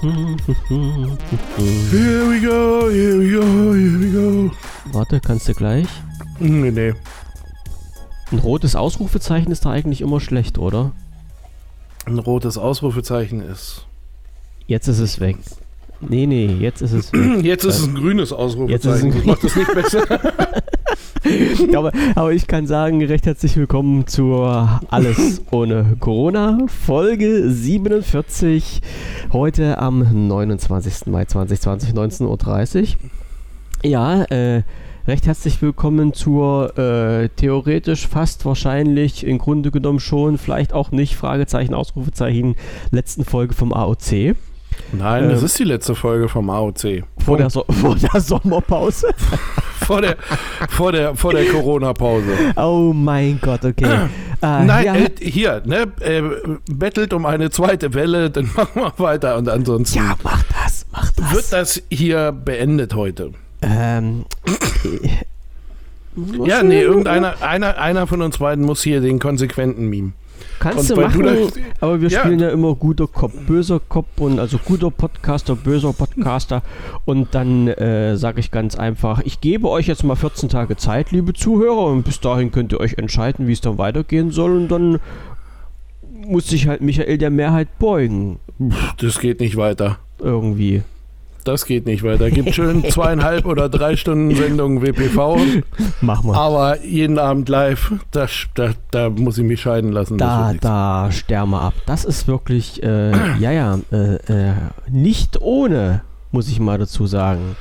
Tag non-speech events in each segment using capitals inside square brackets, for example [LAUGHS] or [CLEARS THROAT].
Here we go, here we go, here we go. Warte, kannst du gleich? Nee, nee. Ein rotes Ausrufezeichen ist da eigentlich immer schlecht, oder? Ein rotes Ausrufezeichen ist. Jetzt ist es weg. Nee, nee, jetzt ist es weg. [CLEARS THROAT] Jetzt ist es ein grünes Ausrufezeichen. Jetzt ist es ein das macht es nicht besser. [LAUGHS] [LAUGHS] aber, aber ich kann sagen, recht herzlich willkommen zur Alles ohne Corona, Folge 47. Heute am 29. Mai 2020, 19.30 Uhr. Ja, äh, recht herzlich willkommen zur äh, theoretisch, fast wahrscheinlich, im Grunde genommen schon, vielleicht auch nicht, Fragezeichen, Ausrufezeichen, letzten Folge vom AOC. Nein, das ist die letzte Folge vom AOC. Vor der, so [LAUGHS] vor der Sommerpause. [LAUGHS] vor der, vor der, vor der Corona-Pause. Oh mein Gott, okay. Äh, Nein, ja. äh, hier, ne, äh, bettelt um eine zweite Welle, dann [LAUGHS] machen wir weiter und ansonsten. Ja, mach das, mach das. Wird das hier beendet heute? Ähm. ja, nee, irgendeiner, einer, einer von uns beiden muss hier den konsequenten Meme. Kannst und du machen, du aber wir ja. spielen ja immer guter Kopf, böser Kopf und also guter Podcaster, böser Podcaster und dann äh, sage ich ganz einfach, ich gebe euch jetzt mal 14 Tage Zeit, liebe Zuhörer und bis dahin könnt ihr euch entscheiden, wie es dann weitergehen soll und dann muss sich halt Michael der Mehrheit beugen. Das geht nicht weiter. Irgendwie. Das geht nicht weiter. Gibt schön [LAUGHS] zweieinhalb oder drei Stunden Sendung WPV. Mach mal. Aber jeden Abend live, da, da, da muss ich mich scheiden lassen. Da, da sterben wir ab. Das ist wirklich, äh, ja, ja, äh, äh, nicht ohne, muss ich mal dazu sagen.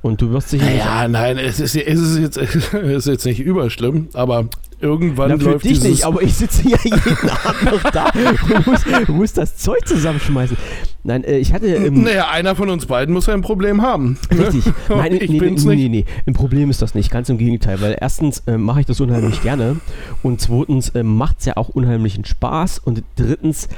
Und du wirst sicher. Ja, nein, es ist, es ist, jetzt, [LAUGHS] es ist jetzt nicht überschlimm, aber irgendwann Na, für läuft dich nicht, aber ich sitze ja [LAUGHS] jeden Abend noch da und muss, muss, das Zeug zusammenschmeißen. Nein, äh, ich hatte. Ähm, naja, einer von uns beiden muss ja ein Problem haben. Richtig. [LAUGHS] Nein, ich nee, bin's nee, nicht. nee, nee. Ein Problem ist das nicht. Ganz im Gegenteil, weil erstens äh, mache ich das unheimlich gerne und zweitens äh, macht es ja auch unheimlichen Spaß und drittens,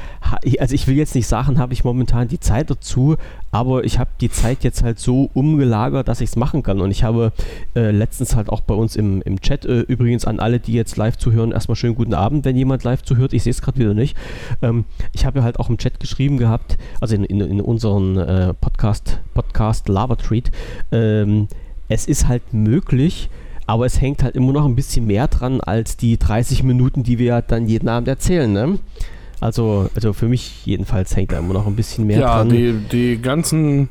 also ich will jetzt nicht sagen, habe ich momentan die Zeit dazu, aber ich habe die Zeit jetzt halt so umgelagert, dass ich es machen kann. Und ich habe äh, letztens halt auch bei uns im, im Chat, äh, übrigens an alle, die jetzt live zuhören, erstmal schönen guten Abend, wenn jemand live zuhört. Ich sehe es gerade wieder nicht. Ähm, ich habe ja halt auch im Chat geschrieben gehabt, also in, in, in unseren äh, Podcast, Podcast Lava Treat, ähm, es ist halt möglich, aber es hängt halt immer noch ein bisschen mehr dran als die 30 Minuten, die wir dann jeden Abend erzählen. Ne? Also, also für mich jedenfalls hängt da immer noch ein bisschen mehr ja, dran. Ja, die, die ganzen,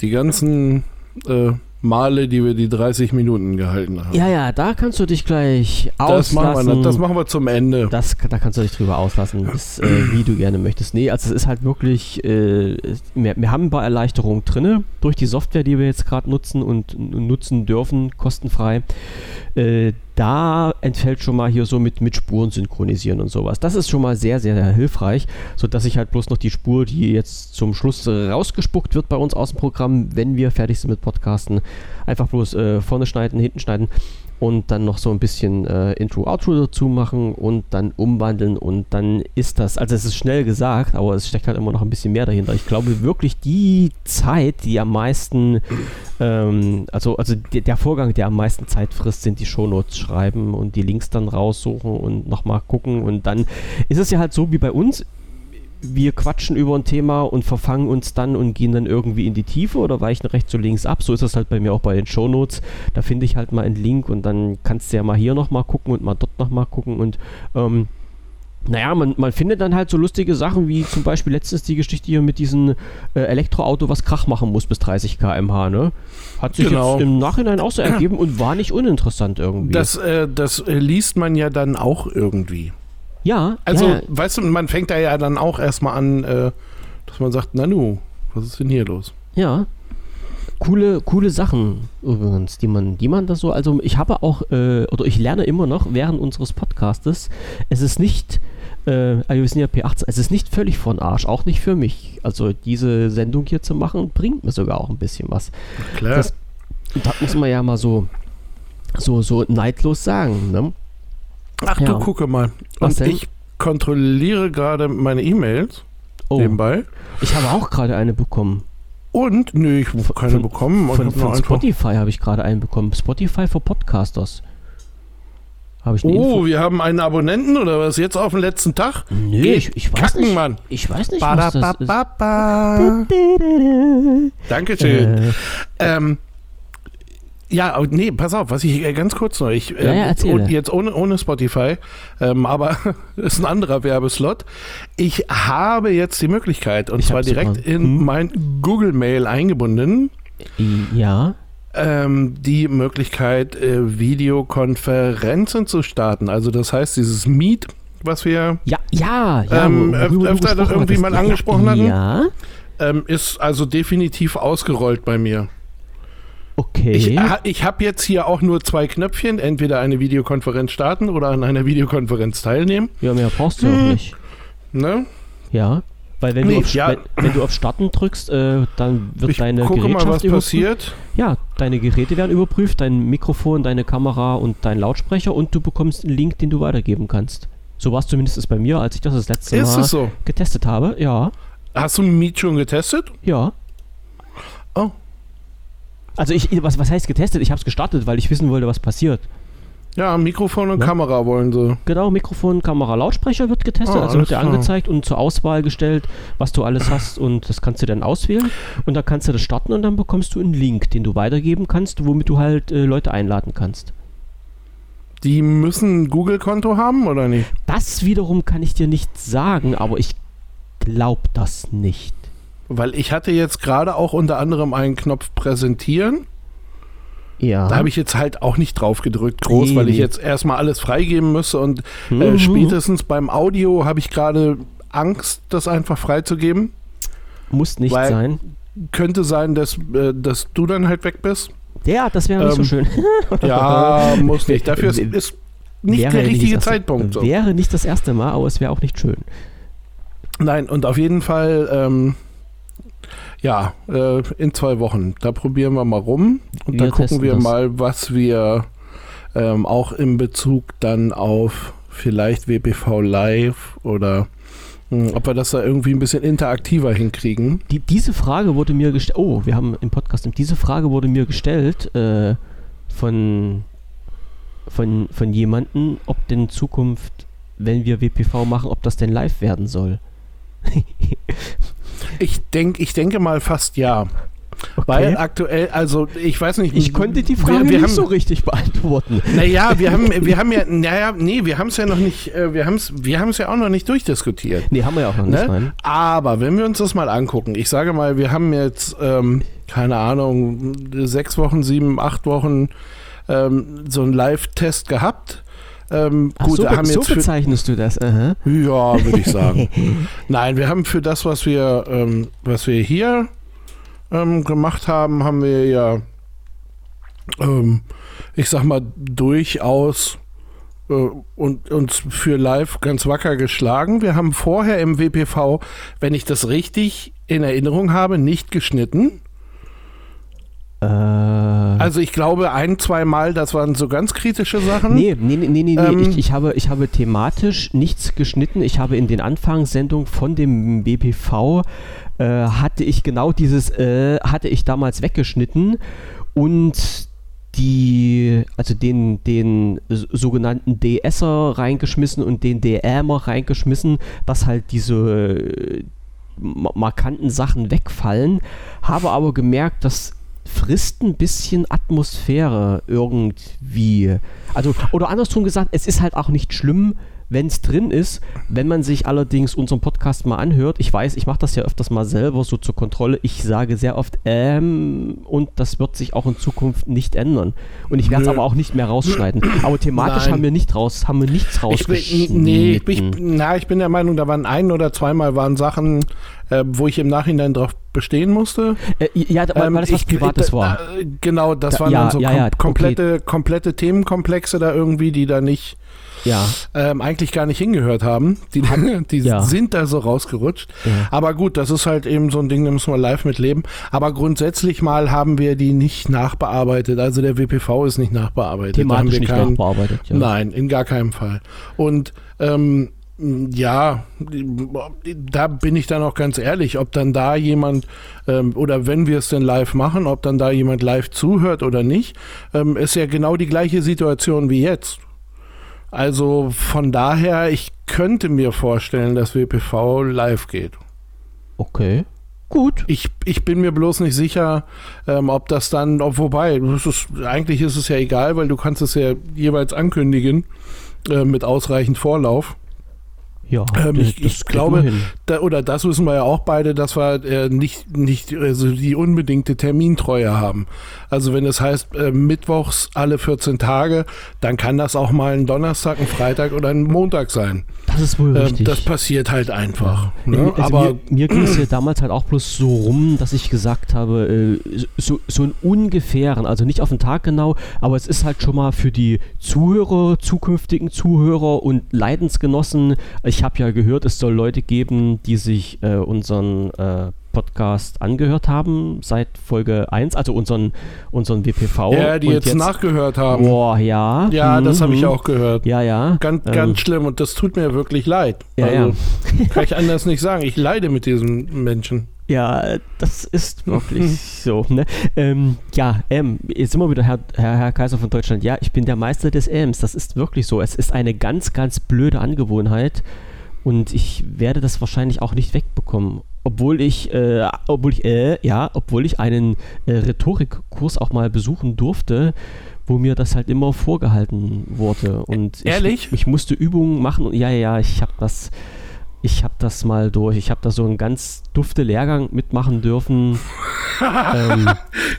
die ganzen äh, Male, die wir die 30 Minuten gehalten haben. Ja, ja, da kannst du dich gleich das auslassen. Machen wir, das machen wir zum Ende. Das, da kannst du dich drüber auslassen, bis, äh, wie du gerne möchtest. Nee, also es ist halt wirklich, äh, wir, wir, haben ein paar Erleichterungen drin durch die Software, die wir jetzt gerade nutzen und, und, nutzen dürfen, kostenfrei. Äh, da entfällt schon mal hier so mit, mit Spuren synchronisieren und sowas. Das ist schon mal sehr, sehr, sehr hilfreich, sodass ich halt bloß noch die Spur, die jetzt zum Schluss rausgespuckt wird bei uns aus dem Programm, wenn wir fertig sind mit Podcasten, einfach bloß äh, vorne schneiden, hinten schneiden und dann noch so ein bisschen äh, Intro-Outro dazu machen und dann umwandeln und dann ist das, also es ist schnell gesagt, aber es steckt halt immer noch ein bisschen mehr dahinter. Ich glaube wirklich die Zeit, die am meisten, ähm, also, also der Vorgang, der am meisten Zeit frisst, sind die Shownotes schreiben und die Links dann raussuchen und nochmal gucken und dann ist es ja halt so wie bei uns, wir quatschen über ein Thema und verfangen uns dann und gehen dann irgendwie in die Tiefe oder weichen rechts und links ab. So ist das halt bei mir auch bei den Shownotes. Da finde ich halt mal einen Link und dann kannst du ja mal hier nochmal gucken und mal dort nochmal gucken und ähm, naja, man, man findet dann halt so lustige Sachen wie zum Beispiel letztens die Geschichte hier mit diesem äh, Elektroauto, was Krach machen muss bis 30 km/h, ne? Hat sich genau. jetzt im Nachhinein auch so ergeben und war nicht uninteressant irgendwie. Das, äh, das äh, liest man ja dann auch irgendwie. Ja. Also, ja. weißt du, man fängt da ja dann auch erstmal an, äh, dass man sagt, Nanu, was ist denn hier los? Ja. Coole, coole Sachen übrigens, die man, die man da so, also ich habe auch, äh, oder ich lerne immer noch während unseres Podcastes, es ist nicht, äh, also wir sind ja P18, es ist nicht völlig von Arsch, auch nicht für mich. Also diese Sendung hier zu machen, bringt mir sogar auch ein bisschen was. Klar. Das, das muss man ja mal so, so, so neidlos sagen, ne? Ach ja. du gucke mal. Und ich kontrolliere gerade meine E-Mails oh. nebenbei. Ich habe auch gerade eine bekommen. Und? Nö, ich habe keine von, bekommen. Von, von Spotify habe ich gerade einen bekommen. Spotify für Podcasters. Habe ich eine Oh, Info? wir haben einen Abonnenten oder was jetzt auf den letzten Tag? Nee, Geht ich, ich weiß kacken, nicht. Mann. Ich weiß nicht, was das ist. Ba-da-ba-ba-ba. Dankeschön. Äh, Ähm, ja, nee, pass auf, was ich äh, ganz kurz noch, ich, äh, Ja, ja, erzähle. und jetzt ohne, ohne Spotify, ähm, aber [LAUGHS] ist ein anderer Werbeslot. Ich habe jetzt die Möglichkeit, und Ich zwar direkt sogar. in Hm. mein Google Mail eingebunden, ja. ähm, die Möglichkeit, äh, Videokonferenzen zu starten. Also das heißt, dieses Meet, was wir Ja, ja, ja. Ähm, öfter irgendwie mal angesprochen hatten? Ja, ähm, ist also definitiv ausgerollt bei mir. Okay. Ich, ich habe jetzt hier auch nur zwei Knöpfchen, entweder eine Videokonferenz starten oder an einer [LAUGHS] Videokonferenz teilnehmen. ja, mehr brauchst du Hm. auch nicht. Ne? Ja. Weil wenn, Nee, du auf, ja. wenn, wenn du auf Starten drückst, äh, dann wird Ich deine gucke mal, Gerätschaft was überprüft. passiert. Ja, deine Geräte werden überprüft, dein Mikrofon, deine Kamera und dein Lautsprecher und du bekommst einen Link, den du weitergeben kannst. So war es zumindest bei mir, als ich das das letzte Ist Mal so? getestet habe. Ja, Hast du Meet schon getestet? ja. Oh. Also ich, was, was heißt getestet? Ich habe es gestartet, weil ich wissen wollte, was passiert. Ja, Mikrofon und Ne? Kamera wollen sie. Genau, Mikrofon, Kamera, Lautsprecher wird getestet, Ah, also wird dir angezeigt und zur Auswahl gestellt, was du alles hast und das kannst du dann auswählen und dann kannst du das starten und dann bekommst du einen Link, den du weitergeben kannst, womit du halt äh, Leute einladen kannst. Die müssen ein Google-Konto haben oder nicht? Das wiederum kann ich dir nicht sagen, aber ich glaube das nicht. Weil ich hatte jetzt gerade auch unter anderem einen Knopf präsentieren. Ja. Da habe ich jetzt halt auch nicht drauf gedrückt, groß, Nee, weil ich jetzt erstmal alles freigeben müsste und äh, Mhm. spätestens beim Audio habe ich gerade Angst, das einfach freizugeben. Muss nicht sein. Könnte sein, dass, äh, dass du dann halt weg bist. Ja, das wäre nicht so Ähm, schön. [LAUGHS] Ja, muss nicht. Dafür ist, ist nicht der nicht richtige erste- Zeitpunkt. So. Wäre nicht das erste Mal, aber es wäre auch nicht schön. Nein, und auf jeden Fall, ähm, ja, äh, in zwei Wochen. Da probieren wir mal rum und Wir da gucken wir das. mal, was wir ähm, auch in Bezug dann auf vielleicht WPV Live oder mh, ob wir das da irgendwie ein bisschen interaktiver hinkriegen. Die, diese Frage wurde mir gestellt. Oh, wir haben im Podcast. Diese Frage wurde mir gestellt äh, von, von, von jemandem, ob denn in Zukunft, wenn wir WPV machen, ob das denn live werden soll. [LAUGHS] Ich, denk, ich denke mal fast ja. Weil aktuell, also ich weiß nicht. ich konnte die Frage wir, wir nicht haben, so richtig beantworten. Naja, wir haben, wir haben ja, naja, nee, wir haben es ja noch nicht, äh, wir haben es wir haben's ja auch noch nicht durchdiskutiert. Nee, haben wir ja auch noch nicht. Ne? Nein. Aber wenn wir uns das mal angucken, ich sage mal, wir haben jetzt, ähm, keine Ahnung, sechs Wochen, sieben, acht Wochen ähm, so einen Live-Test gehabt. Ähm, Ach, gut, so, be haben so jetzt für, bezeichnest du das. Aha. ja, würde ich sagen. [LAUGHS] Nein, wir haben für das, was wir, ähm, was wir hier ähm, gemacht haben, haben wir ja, ähm, ich sag mal, durchaus äh, und uns für live ganz wacker geschlagen. Wir haben vorher im WPV, wenn ich das richtig in Erinnerung habe, nicht geschnitten. Äh, Also ich glaube ein, zwei Mal, das waren so ganz kritische Sachen. Nee, nee, nee, nee, nee. Ähm, ich, ich, habe, ich habe thematisch nichts geschnitten. Ich habe in den Anfangssendungen von dem BPV äh, hatte ich genau dieses, äh, hatte ich damals weggeschnitten und die, also den, den sogenannten DSer reingeschmissen und den DMer reingeschmissen, dass halt diese äh, ma- markanten Sachen wegfallen. Habe aber gemerkt, dass frisst ein bisschen Atmosphäre irgendwie. Also, oder andersrum gesagt, es ist halt auch nicht schlimm, wenn es drin ist. Wenn man sich allerdings unseren Podcast mal anhört, ich weiß, ich mache das ja öfters mal selber so zur Kontrolle. Ich sage sehr oft ähm und das wird sich auch in Zukunft nicht ändern. Und ich werde es aber auch nicht mehr rausschneiden. Aber thematisch Nein. haben wir nicht raus, haben wir nichts Ich rausgeschnitten. bin, nee, ich, ich, na, ich bin der Meinung, da waren ein oder zweimal waren Sachen, äh, wo ich im Nachhinein drauf bestehen musste. äh, ja, weil, Ähm, das was ich- Privates da- war. äh, Genau, das Da- waren ja, dann so ja, kom ja, komplette, komplette Themenkomplexe da irgendwie, die da nicht Ja. ähm, eigentlich gar nicht hingehört haben. Die, [LAUGHS] die Ja. sind da so rausgerutscht. ja. Aber gut, das ist halt eben so ein Ding, da müssen wir live mit leben. Aber grundsätzlich mal haben wir die nicht nachbearbeitet. Also der WPV ist nicht nachbearbeitet. Thematisch wir nicht keinen- nachbearbeitet. Ja. Nein, in gar keinem Fall. Und ähm, ja, da bin ich dann auch ganz ehrlich, ob dann da jemand ähm, oder wenn wir es denn live machen, ob dann da jemand live zuhört oder nicht, ähm, ist ja genau die gleiche Situation wie jetzt. Also von daher, ich könnte mir vorstellen, dass WPV live geht. Okay. Gut. Ich, ich bin mir bloß nicht sicher, ähm, ob das dann, ob, wobei, ist, eigentlich ist es ja egal, weil du kannst es ja jeweils ankündigen äh, mit ausreichend Vorlauf. Ja, Ähm, das- ich das ich glaube, da, oder das wissen wir ja auch beide, dass wir äh, nicht, nicht also die unbedingte Termintreue haben. Also wenn es heißt äh, mittwochs alle 14 Tage, dann kann das auch mal ein Donnerstag, ein Freitag oder ein Montag sein. Das ist wohl Ähm, richtig. das passiert halt einfach. Ja, Ne? also Aber mir, mir ging es ja damals halt auch bloß so rum, dass ich gesagt habe, äh, so, so einen ungefähren, also nicht auf den Tag genau, aber es ist halt schon mal für die Zuhörer, zukünftigen Zuhörer und Leidensgenossen. Ich habe ja gehört, es soll Leute geben, die sich äh, unseren äh, Podcast angehört haben seit Folge 1, also unseren, unseren WPV. ja, die und jetzt, nachgehört haben. Boah, ja. Ja, das habe ich mhm. auch gehört. Ja, ja. Ganz, Ähm, ganz schlimm und das tut mir wirklich leid. Ja, also, Kann ich [LAUGHS] anders nicht sagen. Ich leide mit diesen Menschen. Ja, das ist wirklich [LAUGHS] so. Ne? Ähm, ja, M, jetzt wir wieder Herr, Herr, Herr Kaiser von Deutschland. Ja, ich bin der Meister des Ms. Das ist wirklich so. Es ist eine ganz, ganz blöde Angewohnheit und ich werde das wahrscheinlich auch nicht wegbekommen. Obwohl ich, äh, obwohl ich, äh, ja, obwohl ich einen äh, Rhetorikkurs auch mal besuchen durfte, wo mir das halt immer vorgehalten wurde. Und ich, Ehrlich? Ich musste Übungen machen und ja, ja, ja, ich habe das, ich habe das mal durch. Ich habe da so einen ganz dufte Lehrgang mitmachen dürfen. [LAUGHS] ähm,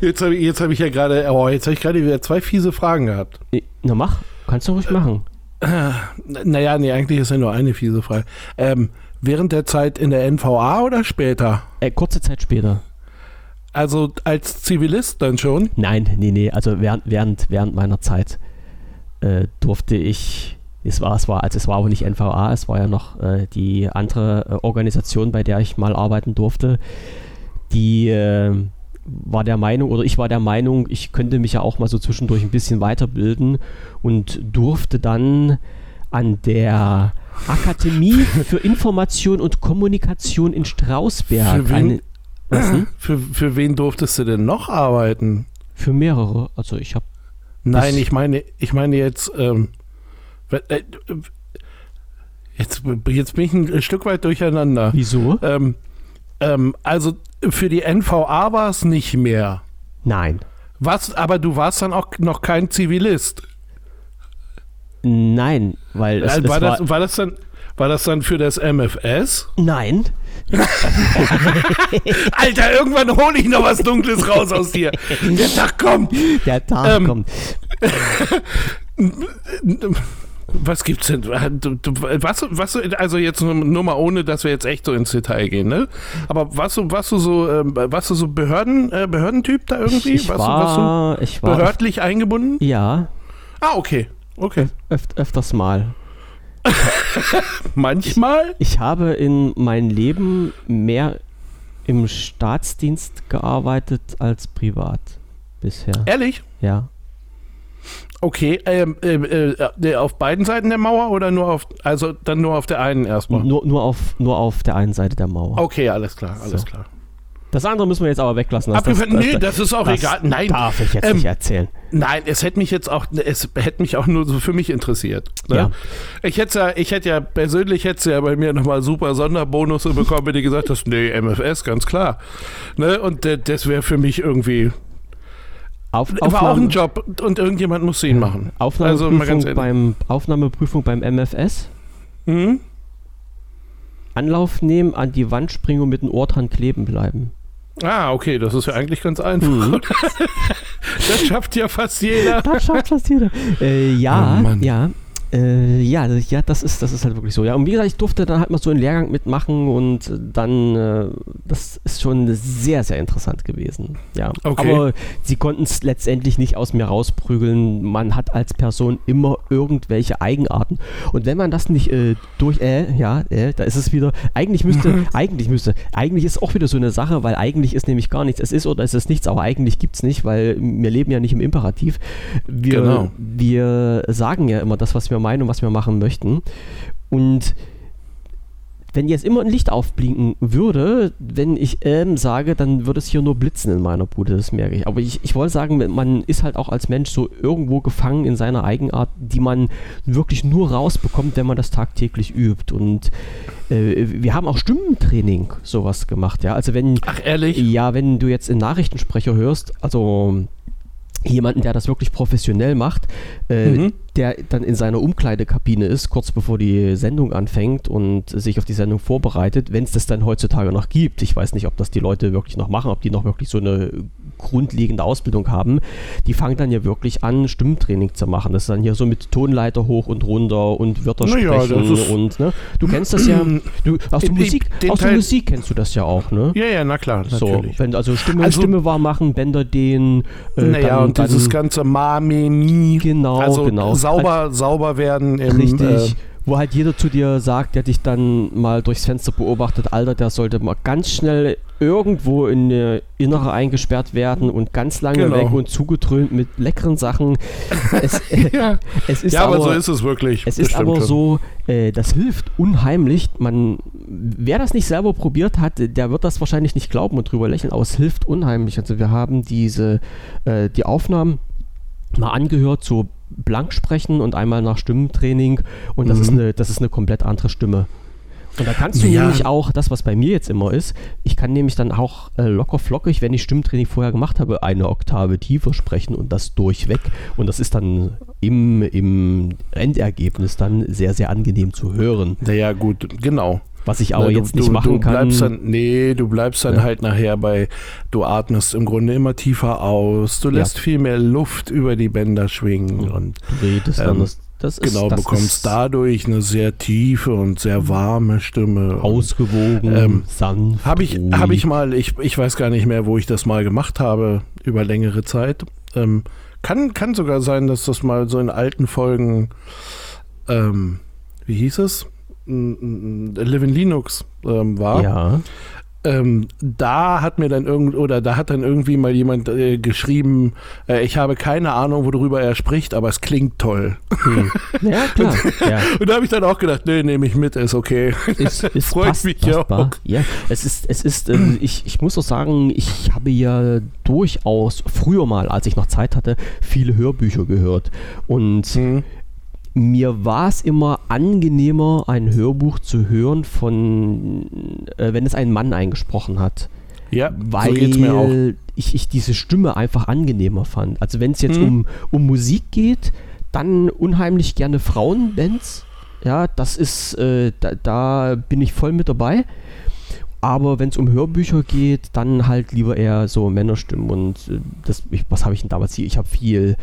Jetzt habe ich, jetzt hab ich ja gerade, oh, jetzt habe ich gerade wieder zwei fiese Fragen gehabt. na mach, kannst du ruhig machen. Naja, nee, eigentlich ist ja nur eine fiese Frage. Ähm, während der Zeit in der NVA oder später? Äh, kurze Zeit später. Also als Zivilist dann schon? Nein, nee, nee, also während, während, während meiner Zeit äh, durfte ich, es war, es war, also es war auch nicht NVA, es war ja noch äh, die andere äh, Organisation, bei der ich mal arbeiten durfte, die äh, war der Meinung, oder ich war der Meinung, ich könnte mich ja auch mal so zwischendurch ein bisschen weiterbilden und durfte dann an der Akademie [LAUGHS] für Information und Kommunikation in Strausberg Für wen? eine? [CLEARS THROAT] Für, für wen durftest du denn noch arbeiten? Für mehrere. Also ich habe Nein, ich meine, ich meine jetzt, ähm, äh, jetzt, jetzt bin ich ein Stück weit durcheinander. Wieso? Ähm, ähm, also für die NVA war es nicht mehr. Nein. Was, aber du warst dann auch noch kein Zivilist. Nein, weil es, Äh, es war, war, das, war, das dann, war das dann für das MFS? Nein. [LAUGHS] Alter, irgendwann hole ich noch was Dunkles raus aus dir. Der Tag kommt. Der Tag Ähm, kommt. [LAUGHS] Was gibt's denn? Du, was, was, also jetzt nur, mal ohne, dass wir jetzt echt so ins Detail gehen, ne? Aber warst du, warst du so, ähm, warst du so Behörden, äh, Behördentyp da irgendwie? Ich warst, du, warst du war, ich war, behördlich eingebunden? ja, Ah, okay. Okay. öft, öfters mal. [LAUGHS] Manchmal? Ich habe in meinem Leben mehr im Staatsdienst gearbeitet als privat bisher. Ehrlich? Ja. Okay. Ähm, ähm, äh, auf beiden Seiten der Mauer oder nur auf, also dann nur auf der einen erstmal? Nur, nur, auf, nur auf der einen Seite der Mauer. Okay, alles klar, alles So. klar. Das andere müssen wir jetzt aber weglassen. Das, Abgefangen- nee, das ist auch egal. Nein, darf ich jetzt ähm, nicht erzählen. Nein, es hätte mich jetzt auch, es hätte mich auch nur so für mich interessiert. Ne? Ja. Ich hätte ja, ich hätte ja persönlich hätte ja bei mir nochmal super Sonderbonusse bekommen, wenn du gesagt hast, nee, MFS, ganz klar. Ne? Und äh, das wäre für mich irgendwie, Auf, war auch ein Aufnahme- Job und irgendjemand muss ihn machen. Also Aufnahmeprüfung, ehrlich. beim, Aufnahmeprüfung beim MFS. Hm? Anlauf nehmen, an die Wand springen und mit dem Ohr dran kleben bleiben. Ah, okay, das ist ja eigentlich ganz einfach. Mhm. [LAUGHS] das schafft ja fast jeder. Das schafft fast jeder. Äh, ja, Oh ja. Äh, ja, das- ja, das ist, das ist halt wirklich so. Ja, und wie gesagt, ich durfte dann halt mal so einen Lehrgang mitmachen und dann, äh, das ist schon sehr, sehr interessant gewesen. Ja, Okay. aber sie konnten es letztendlich nicht aus mir rausprügeln. Man hat als Person immer irgendwelche Eigenarten. Und wenn man das nicht äh, durch, äh, ja, äh, da ist es wieder, eigentlich müsste, [LAUGHS] eigentlich müsste, eigentlich ist auch wieder so eine Sache, weil eigentlich ist nämlich gar nichts. Es ist oder es ist nichts, aber eigentlich gibt es nicht, weil wir leben ja nicht im Imperativ. Wir, Genau. wir sagen ja immer das, was wir meinen und was wir machen möchten. Und wenn jetzt immer ein Licht aufblinken würde, wenn ich ähm sage, dann würde es hier nur blitzen in meiner Bude, das merke ich. Aber ich, ich wollte sagen, man ist halt auch als Mensch so irgendwo gefangen in seiner Eigenart, die man wirklich nur rausbekommt, wenn man das tagtäglich übt. Und äh, wir haben auch Stimmentraining sowas gemacht, ja. Also wenn. Ach, ehrlich? Ja, wenn du jetzt einen Nachrichtensprecher hörst, also jemanden, der das wirklich professionell macht, äh, mhm. Der dann in seiner Umkleidekabine ist, kurz bevor die Sendung anfängt und sich auf die Sendung vorbereitet, wenn es das dann heutzutage noch gibt. Ich weiß nicht, ob das die Leute wirklich noch machen, ob die noch wirklich so eine grundlegende Ausbildung haben. Die fangen dann ja wirklich an, Stimmtraining zu machen. Das ist dann hier so mit Tonleiter hoch und runter und Wörter naja, sprechen und ne? Du kennst das ja, du, aus, der Musik, aus der Musik kennst du das ja auch, ne? Ja, ja, na klar, natürlich. So, wenn, also Stimme, also, Stimme wahr machen, Bänder den, äh, naja, dann, und dieses ganze Mami, genau, also genau. Sauber, halt, sauber werden im, Richtig. Äh, wo halt jeder zu dir sagt, der dich dann mal durchs Fenster beobachtet, Alter, der sollte mal ganz schnell irgendwo in eine Innere eingesperrt werden und ganz lange genau. weg und zugetrönt mit leckeren Sachen. Es, [LAUGHS] ja. es ist ja, aber, aber, so ist es wirklich. Es ist aber so, äh, das hilft unheimlich. Man, wer das nicht selber probiert hat, der wird das wahrscheinlich nicht glauben und drüber lächeln, aber es hilft unheimlich. Also wir haben diese, äh, die Aufnahmen mal angehört, so blank sprechen und einmal nach Stimmentraining und das, mhm. ist, eine, das ist eine komplett andere Stimme. Und da kannst du ja. nämlich auch, das was bei mir jetzt immer ist, ich kann nämlich dann auch äh, locker flockig, wenn ich Stimmtraining vorher gemacht habe, eine Oktave tiefer sprechen und das durchweg. Und das ist dann im, im Endergebnis dann sehr, sehr angenehm zu hören. Naja, gut, genau. Was ich aber Na, jetzt du, nicht machen du kann. Dann, nee, du bleibst dann ja. halt nachher bei, du atmest im Grunde immer tiefer aus, du lässt ja. viel mehr Luft über die Bänder schwingen und du redest ähm, dann das, ist, genau, das bekommst dadurch eine sehr tiefe und sehr warme Stimme. Ausgewogen, ähm, sanft. Habe ich, hab ich mal, ich, ich weiß gar nicht mehr, wo ich das mal gemacht habe, über längere Zeit. Ähm, kann, kann sogar sein, dass das mal so in alten Folgen, ähm, wie hieß es? Live in Linux ähm, war. Ja. Ähm, da hat mir dann irgend oder da hat dann irgendwie mal jemand äh, geschrieben, äh, ich habe keine Ahnung, worüber er spricht, aber es klingt toll. Hm. [LAUGHS] Ja, klar. und, ja. und da habe ich dann auch gedacht, nee, nehme ich mit, ist okay. Ist, [LAUGHS] ist Freut passt, mich ja auch. Ja, es ist, es ist, äh, ich, ich muss auch sagen, ich habe ja durchaus früher mal, als ich noch Zeit hatte, viele Hörbücher gehört. Und hm mir war es immer angenehmer, ein Hörbuch zu hören, von äh, wenn es ein Mann eingesprochen hat. Ja, weil so. Ich, ich diese Stimme einfach angenehmer fand. Also wenn es jetzt hm. um, um Musik geht, dann unheimlich gerne Frauenbands. Ja, das ist, äh, da, da bin ich voll mit dabei. Aber wenn es um Hörbücher geht, dann halt lieber eher so Männerstimmen. Und äh, das, ich, was habe ich denn damals hier? Ich habe viel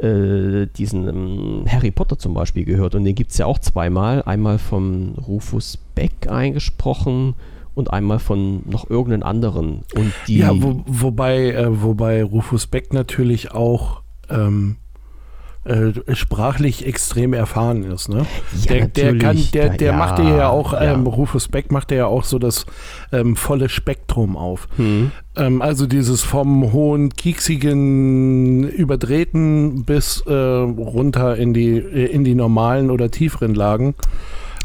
äh, diesen ähm, Harry Potter zum Beispiel gehört und den gibt es ja auch zweimal. Einmal von Rufus Beck eingesprochen und einmal von noch irgendeinen anderen. Und die ja, wo, wobei, äh, wobei Rufus Beck natürlich auch ähm, äh, sprachlich extrem erfahren ist. Ne? Ja, der, der, kann, der, der ja, macht ja auch, ja. Ähm, Rufus Beck macht ja auch so das ähm, volle Spektrum auf. Hm. Ähm, also dieses vom hohen, kieksigen, überdrehten bis äh, runter in die, äh, in die normalen oder tieferen Lagen.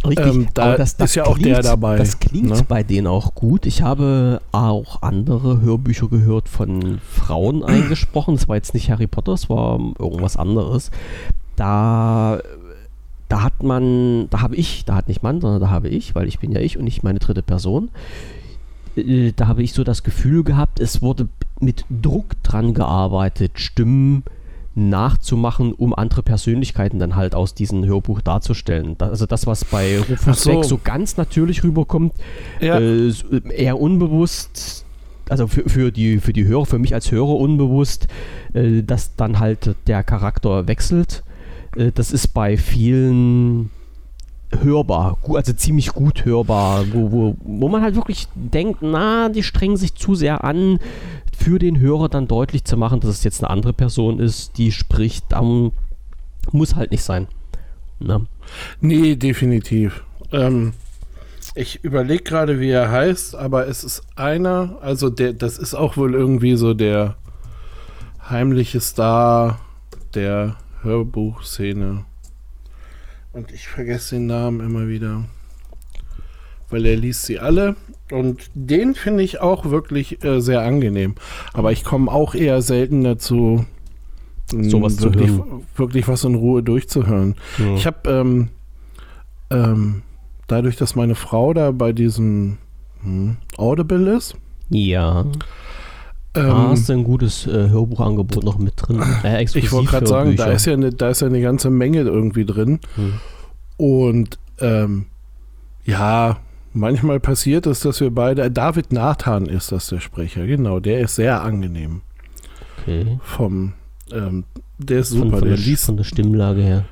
Richtig, ähm, da das, das, ist ja klingt, auch der dabei. Das klingt ne? bei denen auch gut. Ich habe auch andere Hörbücher gehört von Frauen [CLEARS THROAT] eingesprochen. Das war jetzt nicht Harry Potter, es war irgendwas anderes. Da, da hat man, da habe ich, da hat nicht man, sondern da habe ich, weil ich bin ja ich und nicht meine dritte Person. Äh, da habe ich so das Gefühl gehabt, es wurde mit Druck dran gearbeitet, Stimmen nachzumachen, um andere Persönlichkeiten dann halt aus diesem Hörbuch darzustellen. also das, was bei Rufus so. So ganz natürlich rüberkommt, ja. äh, eher unbewusst, also für, für, die, für die Hörer, für mich als Hörer unbewusst, äh, dass dann halt der Charakter wechselt. Äh, das ist bei vielen hörbar, also ziemlich gut hörbar, wo, wo, wo man halt wirklich denkt, na, die strengen sich zu sehr an, für den Hörer dann deutlich zu machen, dass es jetzt eine andere Person ist, die spricht, dann muss halt nicht sein. Ne? Nee, definitiv. Ähm, ich überlege gerade, wie er heißt, aber es ist einer, also der, das ist auch wohl irgendwie so der heimliche Star der Hörbuchszene. Und ich vergesse den Namen immer wieder. weil er liest sie alle. Und den finde ich auch wirklich äh, sehr angenehm. Aber ich komme auch eher selten dazu, Sowas zu wirklich, hören. wirklich was in Ruhe durchzuhören. Ja. Ich habe ähm, ähm, dadurch, dass meine Frau da bei diesem hm, Audible ist, ja. Ähm, da hast du ein gutes äh, Hörbuchangebot noch mit drin. Äh, ich wollte gerade sagen, da ist, ja eine, da ist ja eine ganze Menge irgendwie drin. Hm. Und ähm, ja, manchmal passiert es, dass wir beide. David Nathan ist das der Sprecher, genau. Der ist sehr angenehm. Okay. Vom, ähm, der ist Von, super. von, der der, liest, von der Stimmlage her.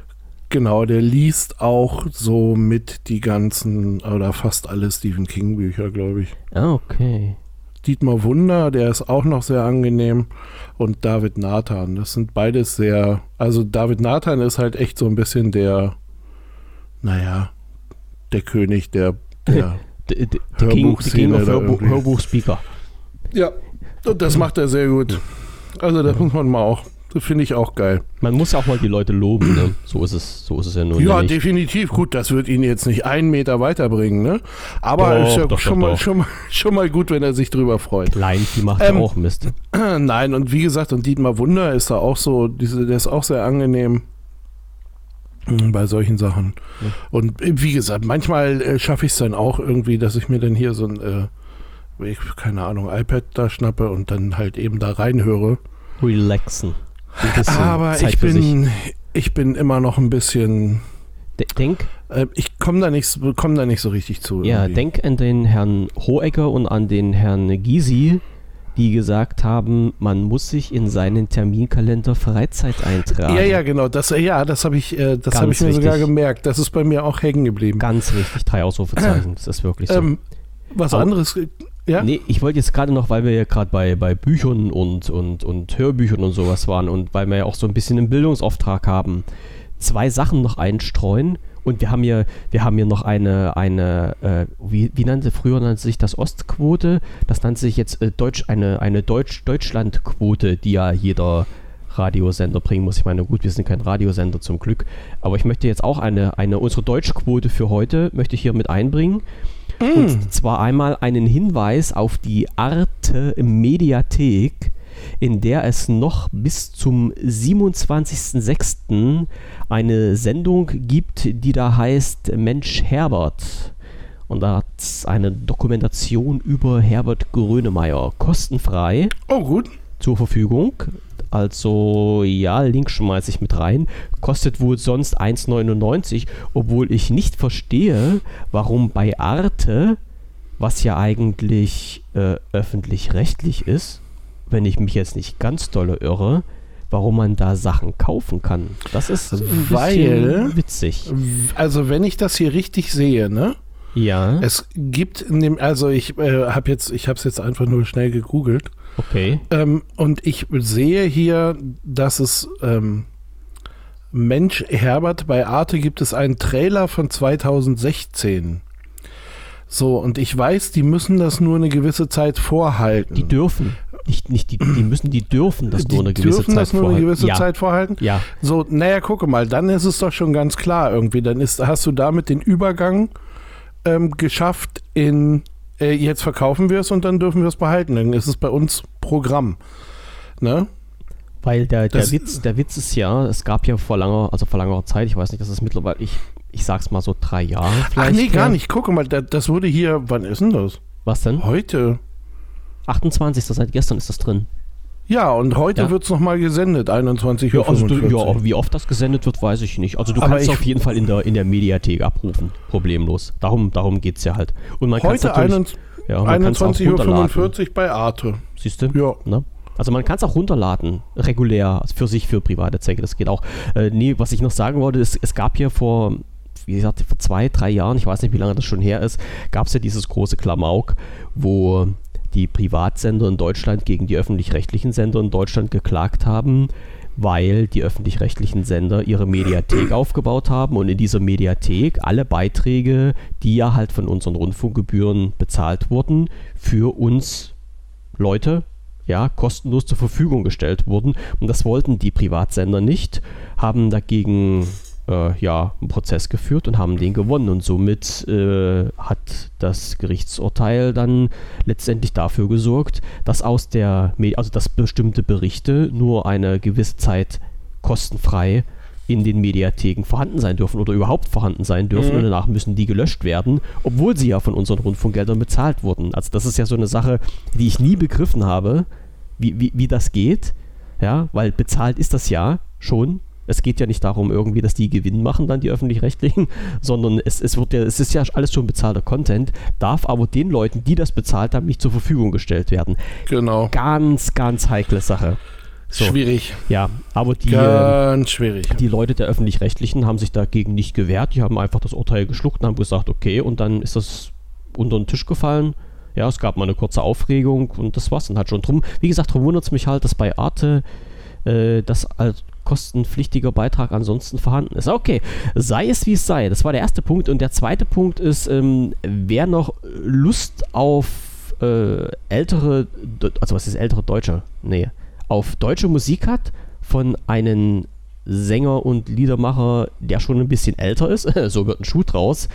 genau, der liest auch so mit die ganzen oder fast alle Stephen King Bücher, glaube ich. Ah, okay. Dietmar Wunder, der ist auch noch sehr angenehm. Und David Nathan, das sind beides sehr. Also David Nathan ist halt echt so ein bisschen der, naja, der König der, der [LAUGHS] the King, the King Hörbuchszene of da Hörbuch. Hörbuchspeaker. Ja, und das macht er sehr gut. Also das muss man mal auch, das finde ich auch geil. Man muss ja auch mal die Leute loben, ne? So ist es, so ist es ja nun Ja, nicht. definitiv. Gut, das wird ihn jetzt nicht einen Meter weiterbringen, ne? Aber Doch, ist ja doch, schon, doch, mal, schon, mal, [LAUGHS] schon mal gut, wenn er sich drüber freut. Kleinvieh macht Ähm, ja auch Mist. [CLEARS THROAT] Nein, und wie gesagt, und Dietmar Wunder ist da auch so, der ist auch sehr angenehm mm, bei solchen Sachen. Ja. Und äh, wie gesagt, manchmal äh, schaffe ich es dann auch irgendwie, dass ich mir dann hier so ein, äh, keine Ahnung, iPad da schnappe und dann halt eben da reinhöre. Relaxen. Aber ich bin, ich bin immer noch ein bisschen, De denk, äh, ich komme da, nicht so- komm da nicht so richtig zu. ja, irgendwie. denk an den Herrn Hohecker und an den Herrn Gysi, die gesagt haben, man muss sich in seinen Terminkalender Freizeit eintragen. Ja, ja, genau. Das, ja, das habe ich, äh, das habe ich mir sogar wichtig. gemerkt. Das ist bei mir auch hängen geblieben. Ganz richtig, drei Ausrufezeichen. [CLEARS THROAT] Das ist wirklich so. Ähm, was Aber- anderes, ja? Nee, ich wollte jetzt gerade noch, weil wir ja gerade bei, bei Büchern und, und, und Hörbüchern und sowas waren und weil wir ja auch so ein bisschen einen Bildungsauftrag haben, zwei Sachen noch einstreuen. Und wir haben hier, wir haben hier noch eine, eine äh, wie, wie nannte früher nannte sich das Ostquote? Das nannte sich jetzt äh, Deutsch, eine, eine Deutsch, Deutschlandquote, die ja jeder Radiosender bringen muss. Ich meine, gut, wir sind kein Radiosender zum Glück, aber ich möchte jetzt auch eine, eine unsere Deutschquote für heute möchte ich hier mit einbringen. Und zwar einmal einen Hinweis auf die Arte Mediathek, in der es noch bis zum 27.06. eine Sendung gibt, die da heißt Mensch Herbert. Und da hat es eine Dokumentation über Herbert Grönemeyer kostenfrei Oh, gut. zur Verfügung. Also ja, Link schmeiße ich mit rein. Kostet wohl sonst 1,99, obwohl ich nicht verstehe, warum bei Arte, was ja eigentlich äh, öffentlich-rechtlich ist, wenn ich mich jetzt nicht ganz dolle irre, warum man da Sachen kaufen kann. Das ist Weil- witzig. Also, wenn ich das hier richtig sehe, ne? Ja, Es gibt in dem, also ich äh, habe jetzt, ich habe es jetzt einfach nur schnell gegoogelt okay. ähm, und ich sehe hier, dass es ähm, Mensch Herbert bei Arte gibt es einen Trailer von 2016. So und ich weiß, die müssen das nur eine gewisse Zeit vorhalten. Die dürfen. Nicht, nicht die, die müssen, die dürfen das Die nur eine gewisse dürfen Zeit das nur eine vorhalten. gewisse ja. Zeit vorhalten. Ja, So, naja, gucke mal, dann ist es doch schon ganz klar irgendwie. Dann ist, hast du damit den Übergang ähm, geschafft in äh, jetzt verkaufen wir es und dann dürfen wir es behalten. Dann ist es bei uns Programm. Ne? Weil der, der, Das- Witz, der Witz ist ja, es gab ja vor langer, also vor langer Zeit, ich weiß nicht, das ist mittlerweile, ich, ich sag's mal so drei Jahre vielleicht. Ach nee, gar nicht. Gucke mal, da, das wurde hier, wann ist denn das? Was denn? Heute. 28. seit gestern ist das drin. Ja, und heute Ja. wird es nochmal gesendet, 21 Ja, Uhr. also du, ja, wie oft das gesendet wird, weiß ich nicht. Also du Aber kannst ich- auf jeden Fall in der, in der Mediathek abrufen, problemlos. Darum, darum geht's ja halt. Und man natürlich, 21 ja, man kann's auch 21 Uhr runterladen. 45 bei Arte. Siehst du? Ja. Ne? Also man kann es auch runterladen, regulär, für sich, für private Zwecke, das geht auch. Äh, nee, was ich noch sagen wollte, ist, es gab hier vor, wie gesagt, vor zwei, drei Jahren, ich weiß nicht, wie lange das schon her ist, gab es ja dieses große Klamauk, wo die Privatsender in Deutschland gegen die öffentlich-rechtlichen Sender in Deutschland geklagt haben, weil die öffentlich-rechtlichen Sender ihre Mediathek [CLEARS THROAT] aufgebaut haben und in dieser Mediathek alle Beiträge, die ja halt von unseren Rundfunkgebühren bezahlt wurden, für uns Leute ja, kostenlos zur Verfügung gestellt wurden. Und das wollten die Privatsender nicht, haben dagegen äh, ja, einen Prozess geführt und haben den gewonnen. Und somit äh, hat das Gerichtsurteil dann letztendlich dafür gesorgt, dass aus der, also dass bestimmte Berichte nur eine gewisse Zeit kostenfrei in den Mediatheken vorhanden sein dürfen oder überhaupt vorhanden sein dürfen mhm. und danach müssen die gelöscht werden, obwohl sie ja von unseren Rundfunkgeldern bezahlt wurden. Also das ist ja so eine Sache, die ich nie begriffen habe, wie, wie, wie das geht, ja, weil bezahlt ist das ja schon. Es geht ja nicht darum, irgendwie, dass die Gewinn machen, dann die öffentlich-rechtlichen, [LAUGHS] sondern es, es, wird ja, es ist ja alles schon bezahlter Content, darf aber den Leuten, die das bezahlt haben, nicht zur Verfügung gestellt werden. Genau. Ganz, ganz heikle Sache. So. Schwierig. Ja, aber die, Ganz schwierig. die Leute der Öffentlich-Rechtlichen haben sich dagegen nicht gewehrt. Die haben einfach das Urteil geschluckt und haben gesagt, okay, und dann ist das unter den Tisch gefallen. Ja, es gab mal eine kurze Aufregung und das war's dann halt schon drum. Wie gesagt, darum wundert es mich halt, dass bei Arte äh, das als kostenpflichtiger Beitrag ansonsten vorhanden ist. Okay, sei es wie es sei. Das war der erste Punkt. Und der zweite Punkt ist, ähm, wer noch Lust auf äh, ältere, also was ist ältere Deutsche? Nee, auf deutsche Musik hat von einem Sänger und Liedermacher, der schon ein bisschen älter ist, [LAUGHS] so wird ein Schuh draus,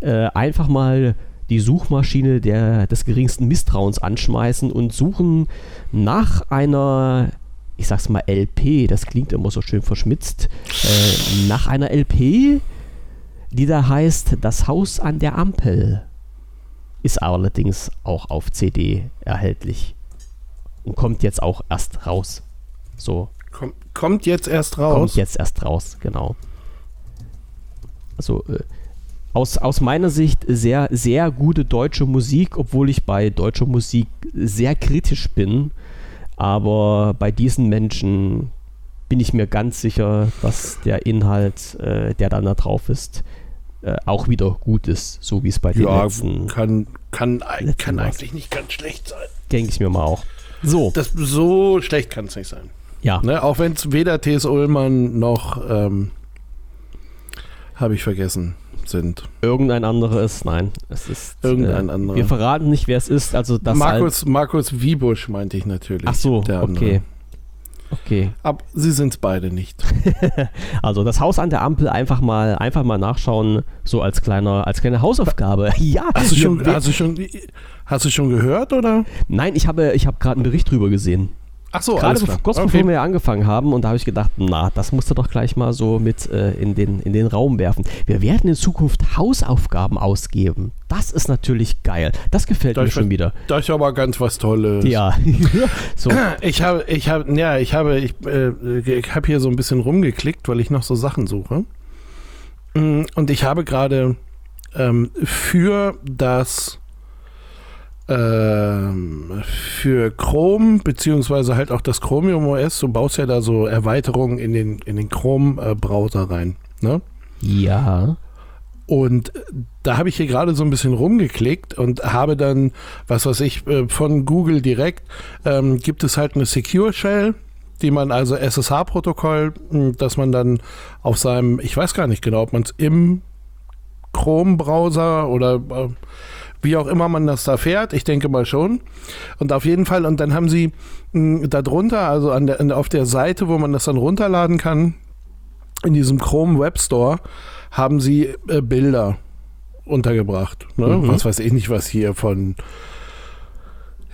äh, einfach mal die Suchmaschine der, des geringsten Misstrauens anschmeißen und suchen nach einer, ich sag's mal LP, das klingt immer so schön verschmitzt, äh, nach einer LP, die da heißt Das Haus an der Ampel. Ist allerdings auch auf CD erhältlich und kommt jetzt auch erst raus. So. Komm, kommt jetzt erst raus. Kommt jetzt erst raus, genau. Also äh, aus, aus meiner Sicht sehr, sehr gute deutsche Musik, obwohl ich bei deutscher Musik sehr kritisch bin. Aber bei diesen Menschen bin ich mir ganz sicher, dass der Inhalt, äh, der dann da drauf ist, äh, auch wieder gut ist, so wie es bei den ja, letzten. Kann, kann, kann eigentlich nicht ganz schlecht sein. Denke ich mir mal auch. So. Das, so schlecht kann es nicht sein. Ja. Ne? Auch wenn es weder T.S. Ullmann noch, ähm, habe ich vergessen, sind. Irgendein anderes, nein. Es ist. Irgendein äh, anderer. Wir verraten nicht, wer es ist. Also das Markus, Markus Wiebusch meinte ich natürlich. Ach so, okay. Okay. Aber sie sind es beide nicht. [LAUGHS] also das Haus an der Ampel einfach mal, einfach mal nachschauen, so als kleiner, als kleine Hausaufgabe. [LAUGHS] ja. Hast du schon, hast du schon, hast du schon gehört oder? Nein, ich habe, ich habe gerade einen Bericht drüber gesehen. Ach so, Gerade bevor, kurz okay. bevor wir angefangen haben und da habe ich gedacht, na, das musst du doch gleich mal so mit äh, in, den, in den Raum werfen. Wir werden in Zukunft Hausaufgaben ausgeben. Das ist natürlich geil. Das gefällt das mir schon wieder. Das ist aber ganz was Tolles. Ja. [LAUGHS] so. Ich habe, ich habe, ja, ich habe, ich, äh, ich habe hier so ein bisschen rumgeklickt, weil ich noch so Sachen suche. Mm, und ich habe gerade ähm, für das für Chrome, beziehungsweise halt auch das Chromium OS, du baust ja da so Erweiterungen in den, in den Chrome-Browser rein. Ne? Ja. Und da habe ich hier gerade so ein bisschen rumgeklickt und habe dann, was weiß ich, äh, von Google direkt, ähm, gibt es halt eine Secure Shell, die man also SSH-Protokoll, hm, dass man dann auf seinem, ich weiß gar nicht genau, ob man es im Chrome-Browser oder äh, wie auch immer man das da fährt. Ich denke mal schon. Und auf jeden Fall, und dann haben sie mh, hm, darunter, also an der, auf der Seite, wo man das dann runterladen kann, in diesem Chrome Web Store, haben sie äh, Bilder untergebracht. Ne? Mhm. Was weiß ich nicht, was hier von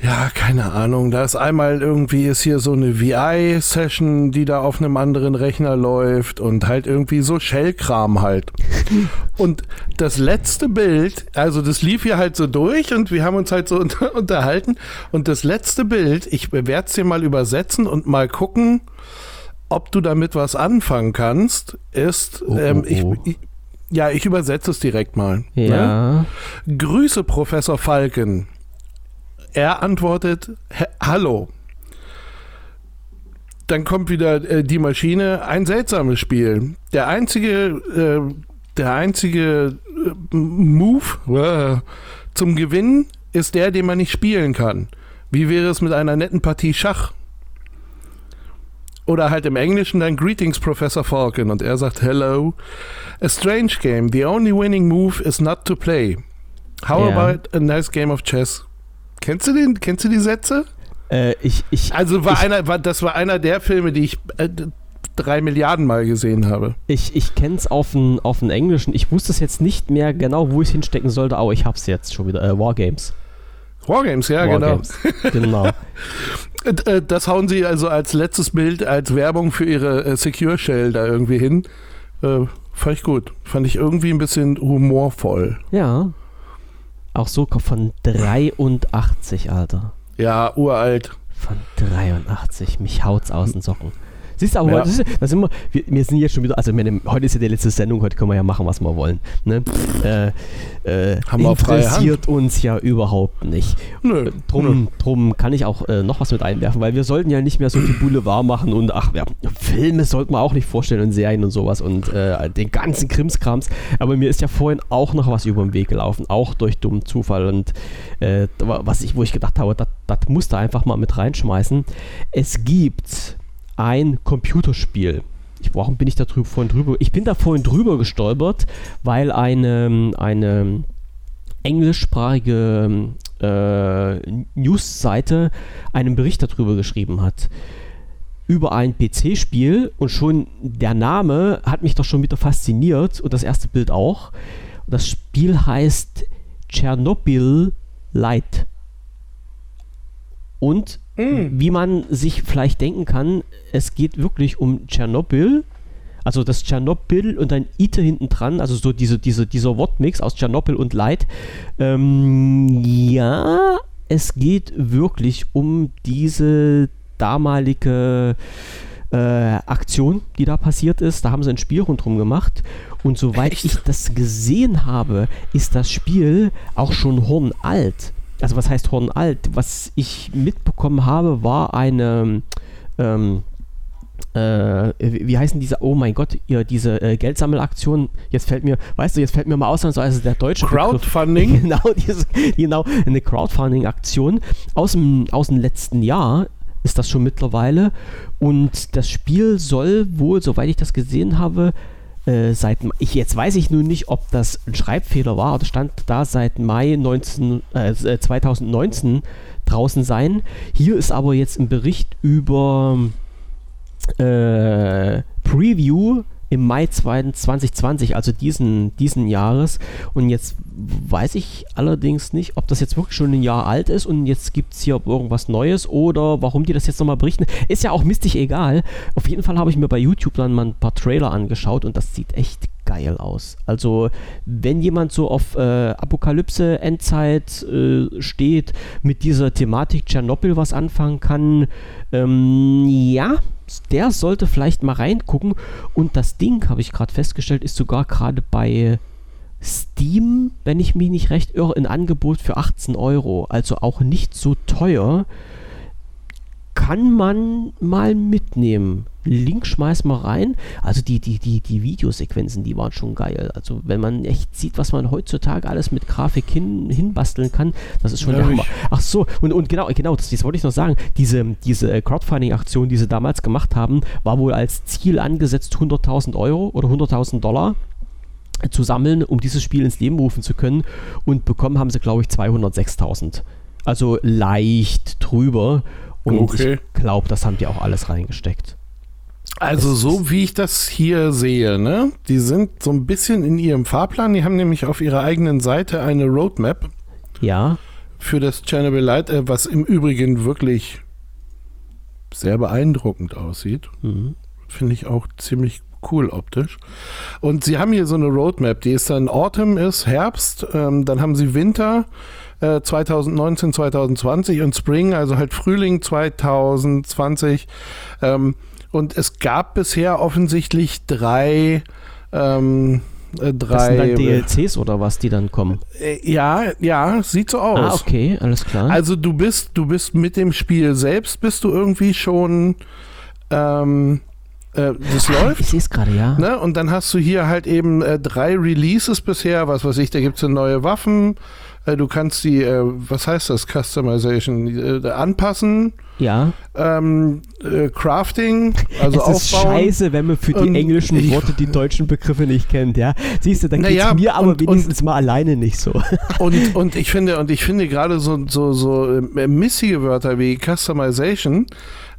ja, keine Ahnung. Da ist einmal irgendwie ist hier so eine VI-Session, die da auf einem anderen Rechner läuft und halt irgendwie so Shell-Kram halt. [LAUGHS] und das letzte Bild, also das lief hier halt so durch und wir haben uns halt so [LAUGHS] unter unterhalten. Und das letzte Bild, ich werde es dir mal übersetzen und mal gucken, ob du damit was anfangen kannst, ist, oh, ähm, oh, oh. Ich, ich, ja, ich übersetze es direkt mal. Ja. Ne? Grüße, Professor Falken. Er antwortet, hallo. Dann kommt wieder äh, die Maschine, ein seltsames Spiel. Der einzige, äh, der einzige äh, Move äh, zum Gewinnen ist der, den man nicht spielen kann. Wie wäre es mit einer netten Partie Schach? Oder halt im Englischen dann Greetings Professor Falcon und er sagt Hello. A strange game. The only winning move is not to play. How yeah. about a nice game of chess? Kennst du den? Kennst du die Sätze? Äh, ich, ich, also war ich, einer, war, das war einer der Filme, die ich äh, drei Milliarden Mal gesehen habe. Ich, ich kenne es auf dem auf Englischen. Ich wusste es jetzt nicht mehr genau, wo ich es hinstecken sollte, aber ich habe es jetzt schon wieder. Äh, Wargames. Wargames, ja, Wargames. genau. [LAUGHS] genau. Äh, das hauen sie also als letztes Bild, als Werbung für ihre äh, Secure Shell da irgendwie hin. Äh, fand ich gut. Fand ich irgendwie ein bisschen humorvoll. Ja. Auch so von 83, Alter. Ja, uralt. Von 83. Mich haut's aus den Socken. Siehst du, aber ja. das ist, das sind wir, wir, wir, sind jetzt schon wieder, also meine, heute ist ja die letzte Sendung, heute können wir ja machen, was wir wollen. Ne? Äh, äh, Haben wir interessiert uns ja überhaupt nicht. Nö, drum, nö. drum kann ich auch äh, noch was mit einwerfen, weil wir sollten ja nicht mehr so viel Boulevard machen und ach, ja, Filme sollten wir auch nicht vorstellen und Serien und sowas und äh, den ganzen Krimskrams. Aber mir ist ja vorhin auch noch was über den Weg gelaufen, auch durch dummen Zufall und äh, was ich, wo ich gedacht habe, das musst du einfach mal mit reinschmeißen. Es gibt ein Computerspiel. Ich, warum bin ich da drüber, vorhin drüber? Ich bin da vorhin drüber gestolpert, weil eine, eine englischsprachige äh, News-Seite einen Bericht darüber geschrieben hat. Über ein PC-Spiel und schon der Name hat mich doch schon wieder fasziniert und das erste Bild auch. Das Spiel heißt Chernobyl Light. Und Mhm. Wie man sich vielleicht denken kann, es geht wirklich um Tschernobyl. Also das Tschernobyl und ein Ite hinten dran, also so diese, diese, dieser Wortmix aus Tschernobyl und Light. Ähm, ja, es geht wirklich um diese damalige äh, Aktion, die da passiert ist. Da haben sie ein Spiel rundherum gemacht. Und soweit Echt? ich das gesehen habe, ist das Spiel auch schon hornalt also was heißt Hornalt? Was ich mitbekommen habe, war eine, ähm, äh, wie heißen diese, oh mein Gott, ihr, diese äh, Geldsammelaktion, jetzt fällt mir, weißt du, jetzt fällt mir mal aus, also der deutsche Crowdfunding. [LAUGHS] genau, dieses, genau, eine Crowdfunding-Aktion aus dem, aus dem letzten Jahr ist das schon mittlerweile und das Spiel soll wohl, soweit ich das gesehen habe, äh, seit ich jetzt weiß ich nun nicht, ob das ein Schreibfehler war oder stand da seit Mai 19, äh, 2019 draußen sein. Hier ist aber jetzt ein Bericht über äh, Preview im Mai 2020, also diesen, diesen Jahres. Und jetzt weiß ich allerdings nicht, ob das jetzt wirklich schon ein Jahr alt ist und jetzt gibt es hier irgendwas Neues oder warum die das jetzt nochmal berichten. Ist ja auch mistig egal. Auf jeden Fall habe ich mir bei YouTube dann mal ein paar Trailer angeschaut und das sieht echt geil aus. Also, wenn jemand so auf äh, Apokalypse, Endzeit äh, steht, mit dieser Thematik Tschernobyl was anfangen kann, ähm, ja, der sollte vielleicht mal reingucken. Und das Ding, habe ich gerade festgestellt, ist sogar gerade bei Steam, wenn ich mich nicht recht irre, in Angebot für 18 Euro. Also auch nicht so teuer kann man mal mitnehmen. Link schmeiß mal rein. Also die, die, die, die Videosequenzen, die waren schon geil. Also wenn man echt sieht, was man heutzutage alles mit Grafik hin, hinbasteln kann, das ist schon ja, der Hammer. Ach so, und, und genau, genau, das, das wollte ich noch sagen. Diese, diese Crowdfunding-Aktion, die sie damals gemacht haben, war wohl als Ziel angesetzt 100.000 Euro oder 100.000 Dollar zu sammeln, um dieses Spiel ins Leben rufen zu können. Und bekommen haben sie, glaube ich, 206.000. Also leicht drüber. Und okay. ich glaube, das haben die auch alles reingesteckt. Also so wie ich das hier sehe, ne? Die sind so ein bisschen in ihrem Fahrplan. Die haben nämlich auf ihrer eigenen Seite eine Roadmap. Ja. Für das Chernobyl Light, äh, was im Übrigen wirklich sehr beeindruckend aussieht. Mhm. Finde ich auch ziemlich cool optisch. Und sie haben hier so eine Roadmap, die ist dann Autumn ist Herbst, ähm, dann haben sie Winter, 2019, äh, 2020 und Spring, also halt Frühling 2020. Ähm, und es gab bisher offensichtlich drei ähm, äh, drei. Das sind dann DLCs oder was, die dann kommen? Äh, ja, ja, sieht so aus. Ah, okay, alles klar. Also du bist, du bist mit dem Spiel selbst bist du irgendwie schon ähm, äh, das läuft. Ich sehe es gerade, ja. Ne? Und dann hast du hier halt eben äh, drei Releases bisher, was weiß ich, da gibt es neue Waffen, äh, du kannst die, äh, was heißt das, Customization, äh, anpassen. Ja. Ähm, äh, Crafting, also es ist aufbauen. scheiße, wenn man für die und englischen Worte die deutschen Begriffe nicht kennt, ja. Siehst du, dann geht es mir aber und, wenigstens und, mal alleine nicht so. [LAUGHS] Und, und ich finde, und ich finde gerade so, so, so missige Wörter wie Customization,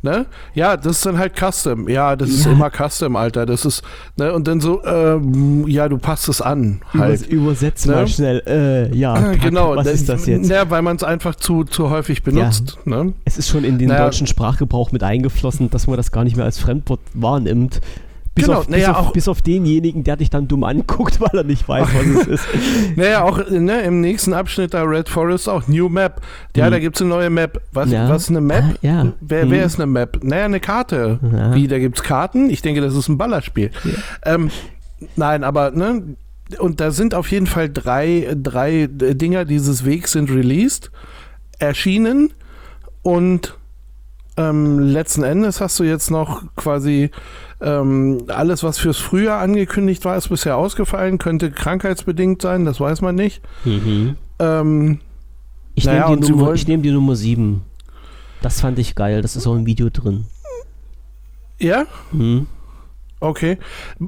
Ne? Ja, das ist dann halt Custom. Ja, das ist Ja. immer Custom, Alter. Das ist, ne, und dann so, ähm, ja, du passt es an, halt. Übers- Übersetzt Ne? mal schnell. Äh, ja, Kack, genau, was ist das jetzt? Ja, weil man es einfach zu, zu häufig benutzt. Ne? Es ist schon in den Naja. deutschen Sprachgebrauch mit eingeflossen, dass man das gar nicht mehr als Fremdwort wahrnimmt. Bis, Genau, auf, naja, bis, auf, auch- bis auf denjenigen, der dich dann dumm anguckt, [LAUGHS] weil er nicht weiß, was es ist. [LAUGHS] Naja, auch ne, im nächsten Abschnitt da Red Forest auch New Map. Ja, Mhm. da gibt es eine neue Map. Was, Ja. was ist eine Map? Ah, ja. Wer, Mhm. wer ist eine Map? Naja, eine Karte. Ja. Wie, da gibt es Karten? Ich denke, das ist ein Ballerspiel. Ähm, nein, aber, ne? Und da sind auf jeden Fall drei, drei Dinger dieses Wegs sind released, erschienen und ähm, letzten Endes hast du jetzt noch quasi ähm, alles, was fürs Frühjahr angekündigt war, ist bisher ausgefallen, könnte krankheitsbedingt sein, das weiß man nicht. Mhm. Ähm, Ich Naja, nehme die, Nummer- ich nehm die Nummer 7. Das fand ich geil, das ist auch im Video drin. ja, Mhm. okay.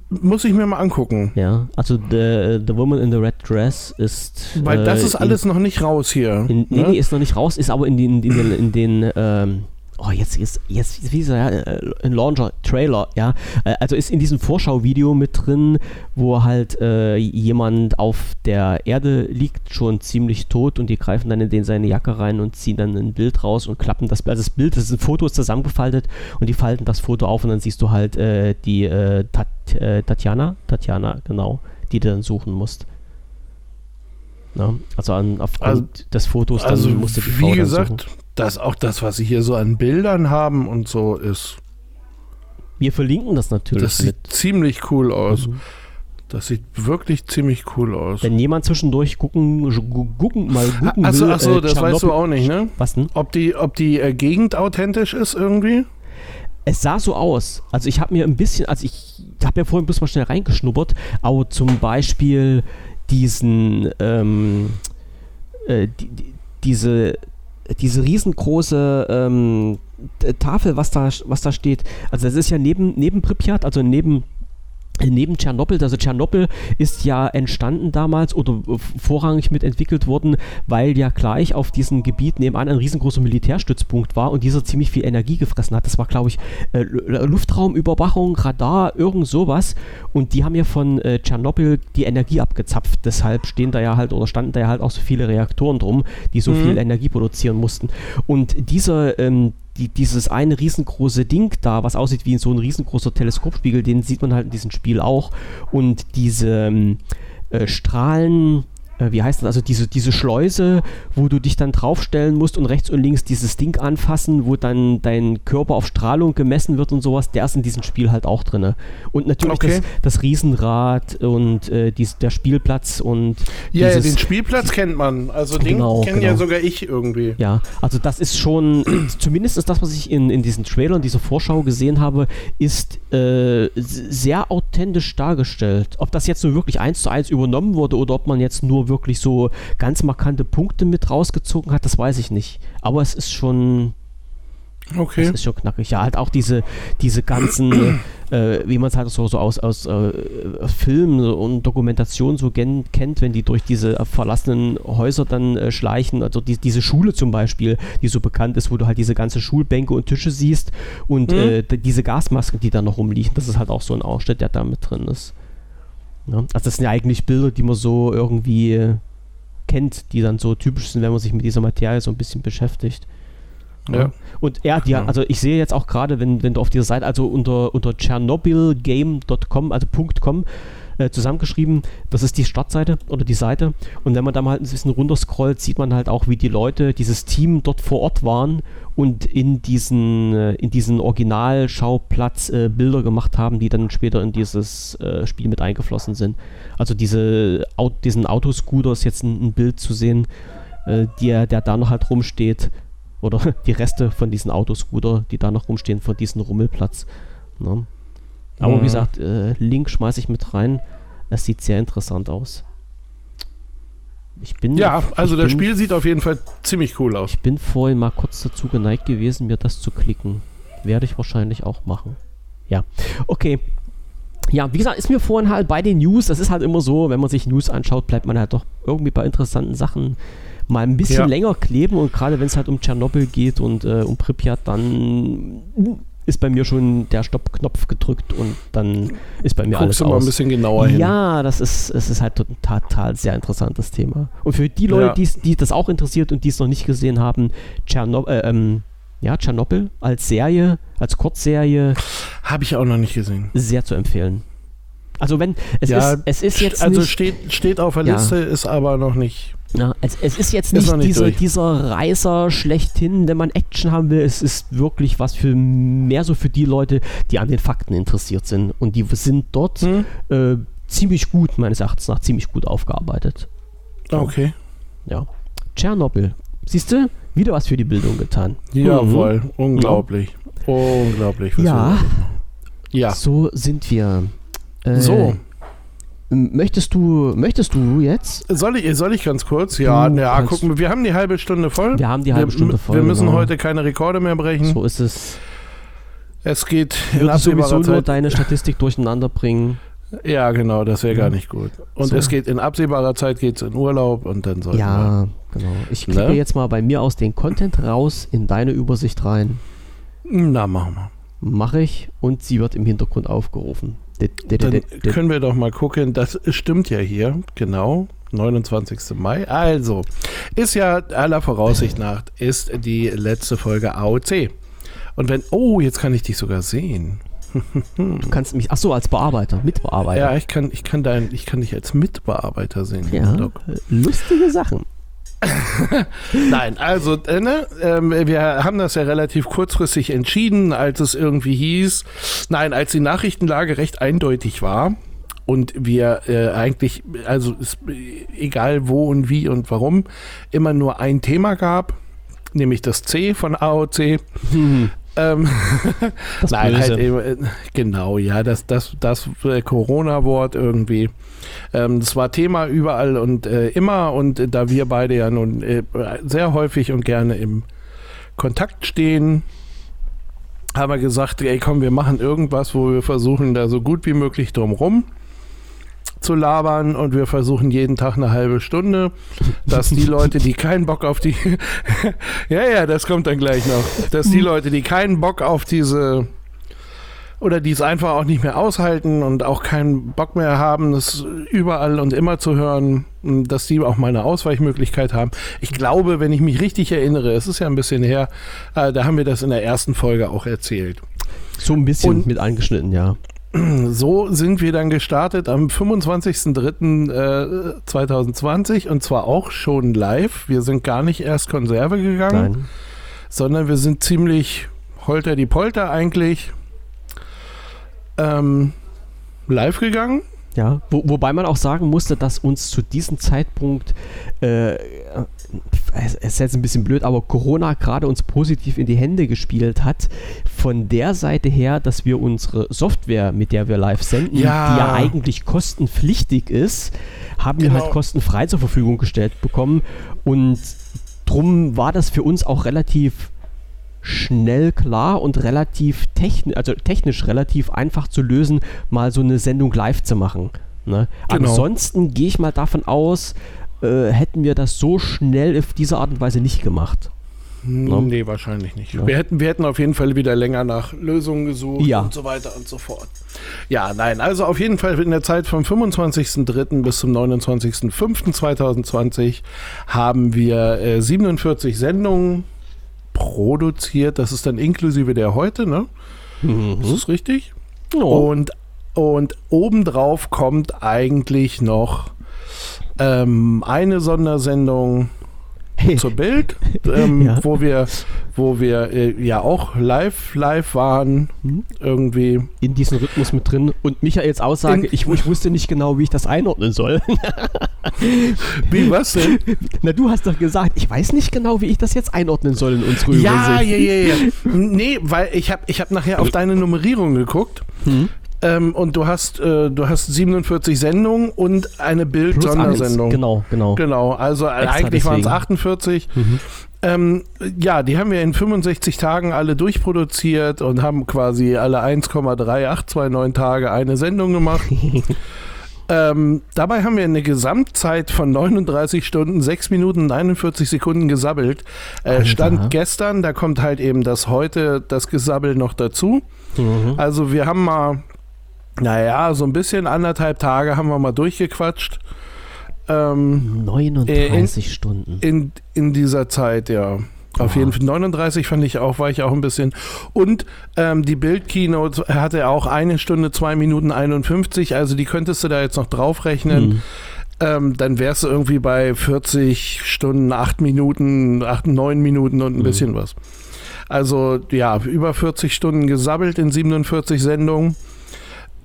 Muss ich mir mal angucken. Ja, also the, the Woman in the Red Dress ist. Weil das äh, ist alles noch nicht raus hier. In, in, nee, ne? nee, ist noch nicht raus, ist aber in den, in den, in den ähm, oh, jetzt, jetzt, jetzt, wie ist er, ja, äh, ein Launcher, Trailer, ja. Äh, Also ist in diesem Vorschauvideo mit drin, wo halt äh, jemand auf der Erde liegt, schon ziemlich tot und die greifen dann in den seine Jacke rein und ziehen dann ein Bild raus und klappen das, also das Bild, das ist ein Foto, ist zusammengefaltet und die falten das Foto auf und dann siehst du halt äh, die äh, Tat, äh, Tatjana, Tatjana, genau, die du dann suchen musst. Ja, also an, aufgrund Also- des Fotos dann Also, musst du die Frau wie dann gesagt, suchen. Dass auch das, was sie hier so an Bildern haben und so ist, Wir verlinken das natürlich das sieht mit. ziemlich cool aus. Mhm. Das sieht wirklich ziemlich cool aus. Wenn jemand zwischendurch gucken, gu- gucken mal gucken Achso, will, achso, äh, das weißt du auch nicht, ne? Was denn? Ob die, ob die äh, Gegend authentisch ist irgendwie? Es sah so aus. Also ich habe mir ein bisschen, also ich habe ja vorhin bloß mal schnell reingeschnuppert, aber zum Beispiel diesen, ähm, äh, die, die, diese, diese riesengroße ähm, Tafel, was da, was da steht. Also das ist ja neben, neben Pripyat, also neben Neben Tschernobyl, also Tschernobyl ist ja entstanden damals oder vorrangig mitentwickelt worden, weil ja gleich auf diesem Gebiet nebenan ein riesengroßer Militärstützpunkt war und dieser ziemlich viel Energie gefressen hat. Das war, glaube ich, äh, Lu- Luftraumüberwachung, Radar, irgend sowas. Und die haben ja von äh, Tschernobyl die Energie abgezapft. Deshalb stehen da ja halt oder standen da ja halt auch so viele Reaktoren drum, die so Mhm. viel Energie produzieren mussten. Und dieser ähm, die, dieses eine riesengroße Ding da, was aussieht wie so ein riesengroßer Teleskopspiegel, den sieht man halt in diesem Spiel auch. Und diese ähm, äh, Strahlen, äh, wie heißt das, also diese, diese Schleuse, wo du dich dann draufstellen musst und rechts und links dieses Ding anfassen, wo dann dein Körper auf Strahlung gemessen wird und sowas, der ist in diesem Spiel halt auch drin. Und natürlich Okay. das, das Riesenrad und äh, dies, der Spielplatz und Ja, ja, dieses- den Spielplatz kennt man. Also den Genau, kenne ja genau. sogar ich irgendwie. Ja, also das ist schon, [CLEARS THROAT] zumindest ist das, was ich in, in diesen Trailern, dieser Vorschau gesehen habe, ist äh, sehr authentisch dargestellt. Ob das jetzt nur wirklich eins zu eins übernommen wurde oder ob man jetzt nur wirklich so ganz markante Punkte mit rausgezogen hat, das weiß ich nicht. Aber es ist schon, Okay. es ist schon knackig. Ja, halt auch diese, diese ganzen, [CLEARS THROAT] äh, wie man es halt so, so aus, aus äh, Filmen und Dokumentationen so gen, kennt, wenn die durch diese verlassenen Häuser dann äh, schleichen. Also die, diese Schule zum Beispiel, die so bekannt ist, wo du halt diese ganze Schulbänke und Tische siehst und Mhm. äh, diese Gasmasken, die da noch rumliegen. Das ist halt auch so ein Ausschnitt, der da mit drin ist. Ja, also das sind ja eigentlich Bilder, die man so irgendwie äh, kennt, die dann so typisch sind, wenn man sich mit dieser Materie so ein bisschen beschäftigt. Ja. Und ja, die, Ja. also ich sehe jetzt auch gerade, wenn, wenn du auf dieser Seite, also unter, unter chernobylgame.com, also .com, äh, zusammengeschrieben, das ist die Startseite oder die Seite. Und wenn man da mal halt ein bisschen runterscrollt, sieht man halt auch, wie die Leute, dieses Team dort vor Ort waren und in diesen, äh, in diesen Originalschauplatz äh, Bilder gemacht haben, die dann später in dieses äh, Spiel mit eingeflossen sind. Also diese, Au diesen Autoscooter ist jetzt ein, ein Bild zu sehen, äh, der, der da noch halt rumsteht oder [LAUGHS] die Reste von diesen Autoscooter, die da noch rumstehen, von diesem Rummelplatz. Ne? Aber Mhm. wie gesagt, äh, Link schmeiße ich mit rein. Es sieht sehr interessant aus. Ich bin, Ja, also das bin, Spiel sieht auf jeden Fall ziemlich cool aus. Ich bin vorhin mal kurz dazu geneigt gewesen, mir das zu klicken. Werde ich wahrscheinlich auch machen. Ja, okay. Ja, wie gesagt, ist mir vorhin halt bei den News, das ist halt immer so, wenn man sich News anschaut, bleibt man halt doch irgendwie bei interessanten Sachen mal ein bisschen Ja. länger kleben und gerade wenn es halt um Tschernobyl geht und äh, um Pripyat, dann ist bei mir schon der Stoppknopf gedrückt und dann ist bei mir alles Guckst du mal aus. ein bisschen genauer hin. Ja, das ist, es ist halt total, total sehr interessantes Thema. Und für die Leute, Ja. die das auch interessiert und die es noch nicht gesehen haben, Tschernobyl, äh, ähm, ja, Tschernobyl als Serie, als Kurzserie, Habe ich auch noch nicht gesehen. sehr zu empfehlen. Also wenn, es, Ja, ist, es ist jetzt also nicht, steht, steht auf der Ja. Liste, ist aber noch nicht. Ja, es, es ist jetzt Ist nicht, noch nicht dieser, durch. dieser Reißer schlechthin, wenn man Action haben will. Es ist wirklich was für mehr so für die Leute, die an den Fakten interessiert sind. Und die sind dort Hm? äh, ziemlich gut, meines Erachtens nach, ziemlich gut aufgearbeitet. Okay. Ja. Tschernobyl. Siehst du? Wieder was für die Bildung getan. Jawohl. Unglaublich. Unglaublich. Ja. da machen. Ja. So sind wir. Äh, So. Möchtest du, möchtest du jetzt? Soll ich, soll ich ganz kurz? Ja, Du ja, gucken wir. Wir haben die halbe Stunde voll. Wir haben die halbe wir, Stunde voll. Wir müssen genau. heute keine Rekorde mehr brechen. So ist es. Es geht in absehbarer nur Zeit. deine Statistik [LAUGHS] durcheinander bringen. Ja, genau, das wäre gar nicht gut. Und So. es geht in absehbarer Zeit geht's in Urlaub und dann soll Ja, genau. Ich klicke Ne? jetzt mal bei mir aus den Content raus in deine Übersicht rein. Na, machen wir. Mache ich und sie wird im Hintergrund aufgerufen. Dann können wir doch mal gucken. Das stimmt ja hier, genau. 29. Mai. Also, ist ja aller Voraussicht nach, ist die letzte Folge AOC. Und wenn, oh, jetzt kann ich dich sogar sehen. [LAUGHS] Du kannst mich, ach so, als Bearbeiter, Mitbearbeiter. Ja, ich kann, ich kann dein, ich kann dich als Mitbearbeiter sehen. Ja, lustige Sachen. [LAUGHS] Nein, also äh, ne, ähm, wir haben das ja relativ kurzfristig entschieden, als es irgendwie hieß, nein, als die Nachrichtenlage recht eindeutig war und wir äh, eigentlich, also es, egal wo und wie und warum, immer nur ein Thema gab, nämlich das C von AOC. Hm, Ähm, [LAUGHS] das [LAUGHS] Nein, Böse. halt eben, äh, genau, ja, das, das, das äh, Corona-Wort irgendwie. Ähm, das war Thema überall und äh, immer und äh, da wir beide ja nun äh, sehr häufig und gerne im Kontakt stehen, haben wir gesagt, ey komm, wir machen irgendwas, wo wir versuchen, da so gut wie möglich drumrum zu labern und wir versuchen jeden Tag eine halbe Stunde, dass die Leute, die keinen Bock auf die, [LAUGHS] ja, ja, das kommt dann gleich noch, dass die Leute, die keinen Bock auf diese oder die es einfach auch nicht mehr aushalten und auch keinen Bock mehr haben, das überall und immer zu hören, dass die auch mal eine Ausweichmöglichkeit haben. Ich glaube, wenn ich mich richtig erinnere, es ist ja ein bisschen her, äh, da haben wir das in der ersten Folge auch erzählt. So ein bisschen Und- mit angeschnitten, ja. [CLEARS THROAT] So sind wir dann gestartet am 25.03.2020 und zwar auch schon live. Wir sind gar nicht erst Konserve gegangen, Nein. sondern wir sind ziemlich holter die Polter eigentlich ähm, live gegangen. Ja, wo, wobei man auch sagen musste, dass uns zu diesem Zeitpunkt, äh, es es ist jetzt ein bisschen blöd, aber Corona gerade uns positiv in die Hände gespielt hat. Von der Seite her, dass wir unsere Software, mit der wir live senden, Ja. die ja eigentlich kostenpflichtig ist, haben wir Genau. halt kostenfrei zur Verfügung gestellt bekommen. Und drum war das für uns auch relativ schnell klar und relativ technisch, also technisch relativ einfach zu lösen, mal so eine Sendung live zu machen. Ne? Genau. Ansonsten gehe ich mal davon aus, äh, hätten wir das so schnell auf diese Art und Weise nicht gemacht. No. Nee, wahrscheinlich nicht. Ja. Wir, hätten, wir hätten auf jeden Fall wieder länger nach Lösungen gesucht Ja. und so weiter und so fort. Ja, nein, also auf jeden Fall in der Zeit vom 25.03. bis zum 29.05.2020 haben wir äh, 47 Sendungen produziert. Das ist dann inklusive der heute, ne? Ist das richtig? Oh. Und, und obendrauf kommt eigentlich noch ähm, eine Sondersendung zur Bild, ähm, [LAUGHS] Ja. wo wir, wo wir äh, ja auch live, live waren, Mhm. irgendwie. in diesem Rhythmus mit drin. Und Michaels Aussage, ich, ich wusste nicht genau, wie ich das einordnen soll. [LAUGHS] Wie, was denn? [LAUGHS] Na, du hast doch gesagt, ich weiß nicht genau, wie ich das jetzt einordnen soll in unsere ja, Übersicht. ja, ja, ja. Nee, weil ich habe ich hab nachher auf deine Nummerierung geguckt. Hm? Ähm, und du hast, äh, du hast 47 Sendungen und eine. Bild-Sondersendung. Genau, genau. Genau, also Extra eigentlich waren es deswegen. 48. Mhm. Ähm, ja, die haben wir in 65 Tagen alle durchproduziert und haben quasi alle 1,3829 Tage eine Sendung gemacht. [LAUGHS] Ähm, dabei haben wir eine Gesamtzeit von 39 Stunden, 6 Minuten und 41 Sekunden gesabbelt. Äh, stand gestern, da kommt halt eben das heute, das Gesabbel noch dazu. Mhm. Also wir haben mal, naja, so ein bisschen anderthalb Tage haben wir mal durchgequatscht. Ähm, 39 in, Stunden. In, in dieser Zeit, ja. Auf jeden Fall 39 fand ich auch, war ich auch ein bisschen. Und ähm, die Bild-Keynote hatte auch eine Stunde, zwei Minuten 51, also die könntest du da jetzt noch draufrechnen. Mhm. Ähm, dann wärst du irgendwie bei 40 Stunden, 8 Minuten, 8, 9 Minuten und ein mhm. bisschen was. Also ja, über 40 Stunden gesabbelt in 47 Sendungen.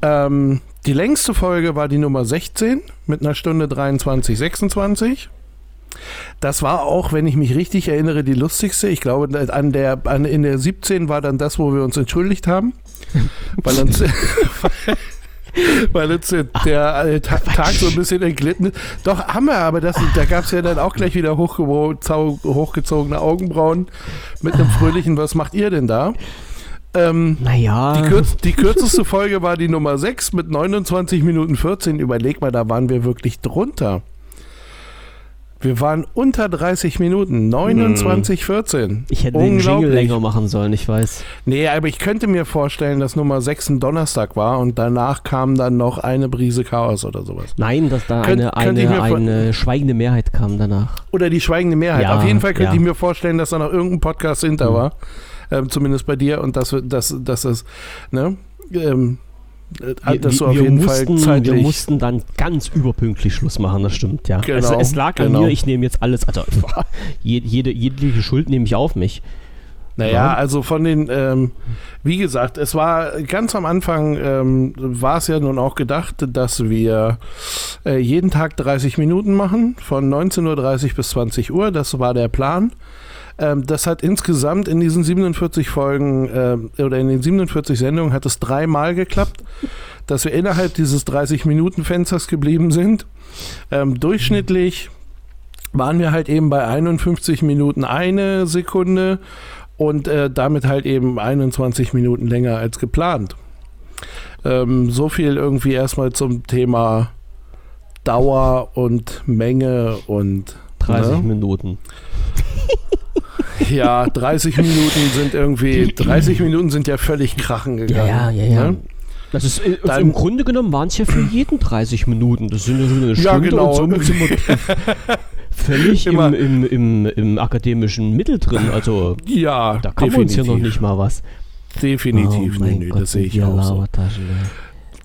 Ähm, die längste Folge war die Nummer 16 mit einer Stunde 23, 26. Das war auch, wenn ich mich richtig erinnere, die lustigste. Ich glaube, an der, an, in der 17 war dann das, wo wir uns entschuldigt haben. [LAUGHS] weil uns, [LAUGHS] weil uns der, äh, Tag so ein bisschen entglitten ist. Doch, haben wir, aber das, da gab es ja dann auch gleich wieder hochgezogene Augenbrauen mit einem [LAUGHS] fröhlichen, was macht ihr denn da? Ähm, naja. Die, kürz, die, kürzeste Folge war die Nummer 6 mit 29 Minuten 14. Überleg mal, da waren wir wirklich drunter. Wir waren unter 30 Minuten, 29, 14. Ich hätte den Jingle länger machen sollen, ich weiß. Nee, aber ich könnte mir vorstellen, dass Nummer 6 ein Donnerstag war und danach kam dann noch eine Brise Chaos oder sowas. Nein, dass da Könnt, eine, eine, eine schweigende Mehrheit kam danach. Oder die schweigende Mehrheit. Ja, Auf jeden Fall könnte ja. ich mir vorstellen, dass da noch irgendein Podcast hinter mhm. war. Ähm, zumindest bei dir und dass, dass, dass es, ne? Ähm, wir, das so auf wir jeden mussten, Fall Wir mussten dann ganz überpünktlich Schluss machen, das stimmt, ja. Genau, also es lag genau. an mir, ich nehme jetzt alles, also [LAUGHS] jede, jede Schuld nehme ich auf mich. Naja, ja. also von den, ähm, wie gesagt, es war ganz am Anfang, ähm, war es ja nun auch gedacht, dass wir äh, jeden Tag 30 Minuten machen, von 19.30 Uhr bis 20 Uhr, das war der Plan. Ähm, das hat insgesamt in diesen 47 Folgen äh, oder in den 47 Sendungen hat es dreimal geklappt, dass wir innerhalb dieses 30-Minuten-Fensters geblieben sind. Ähm, durchschnittlich waren wir halt eben bei 51 Minuten eine Sekunde und äh, damit halt eben 21 Minuten länger als geplant. Ähm, so viel irgendwie erstmal zum Thema Dauer und Menge und 30 ne? Minuten. Ja, 30 Minuten sind irgendwie, 30 Minuten sind ja völlig krachen gegangen. Ja, ja, ja. Ne? Das ist, äh, Dann, Im Grunde genommen waren es ja für jeden 30 Minuten. Das sind ja so eine Stunde ja, genau. und [LAUGHS] wir völlig im, im, im, im, akademischen Mittel drin. Also ja, da kann definitiv. uns ja noch nicht mal was. Definitiv, oh, nee, nee, das sehe ich auch so.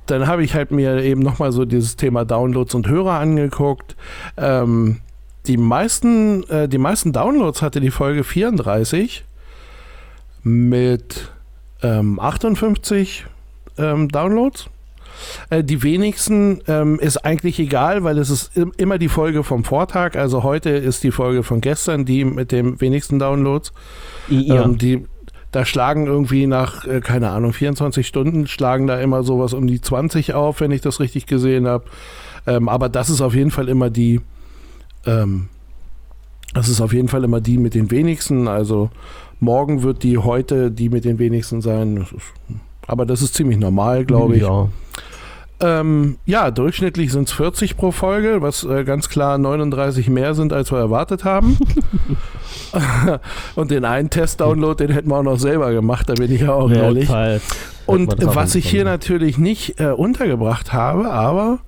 Dann habe ich halt mir eben nochmal so dieses Thema Downloads und Hörer angeguckt. Ähm, die meisten, äh, die meisten Downloads hatte die Folge 34 mit ähm, 58 ähm, Downloads. Äh, die wenigsten ähm, ist eigentlich egal, weil es ist immer die Folge vom Vortag. Also heute ist die Folge von gestern die mit den wenigsten Downloads. Ja. Ähm, die, da schlagen irgendwie nach, äh, keine Ahnung, 24 Stunden schlagen da immer sowas um die 20 auf, wenn ich das richtig gesehen habe. Ähm, aber das ist auf jeden Fall immer die, ähm, das ist auf jeden Fall immer die mit den wenigsten. Also morgen wird die heute die mit den wenigsten sein. Aber das ist ziemlich normal, glaube ich. Ja. Ähm, ja, durchschnittlich sind es 40 pro Folge, was äh, ganz klar 39 mehr sind, als wir erwartet haben. [LAUGHS] Und den einen Test-Download, den hätten wir auch noch selber gemacht, da bin ich ja auch ja, ehrlich. Und was ich hier natürlich nicht äh, untergebracht habe, aber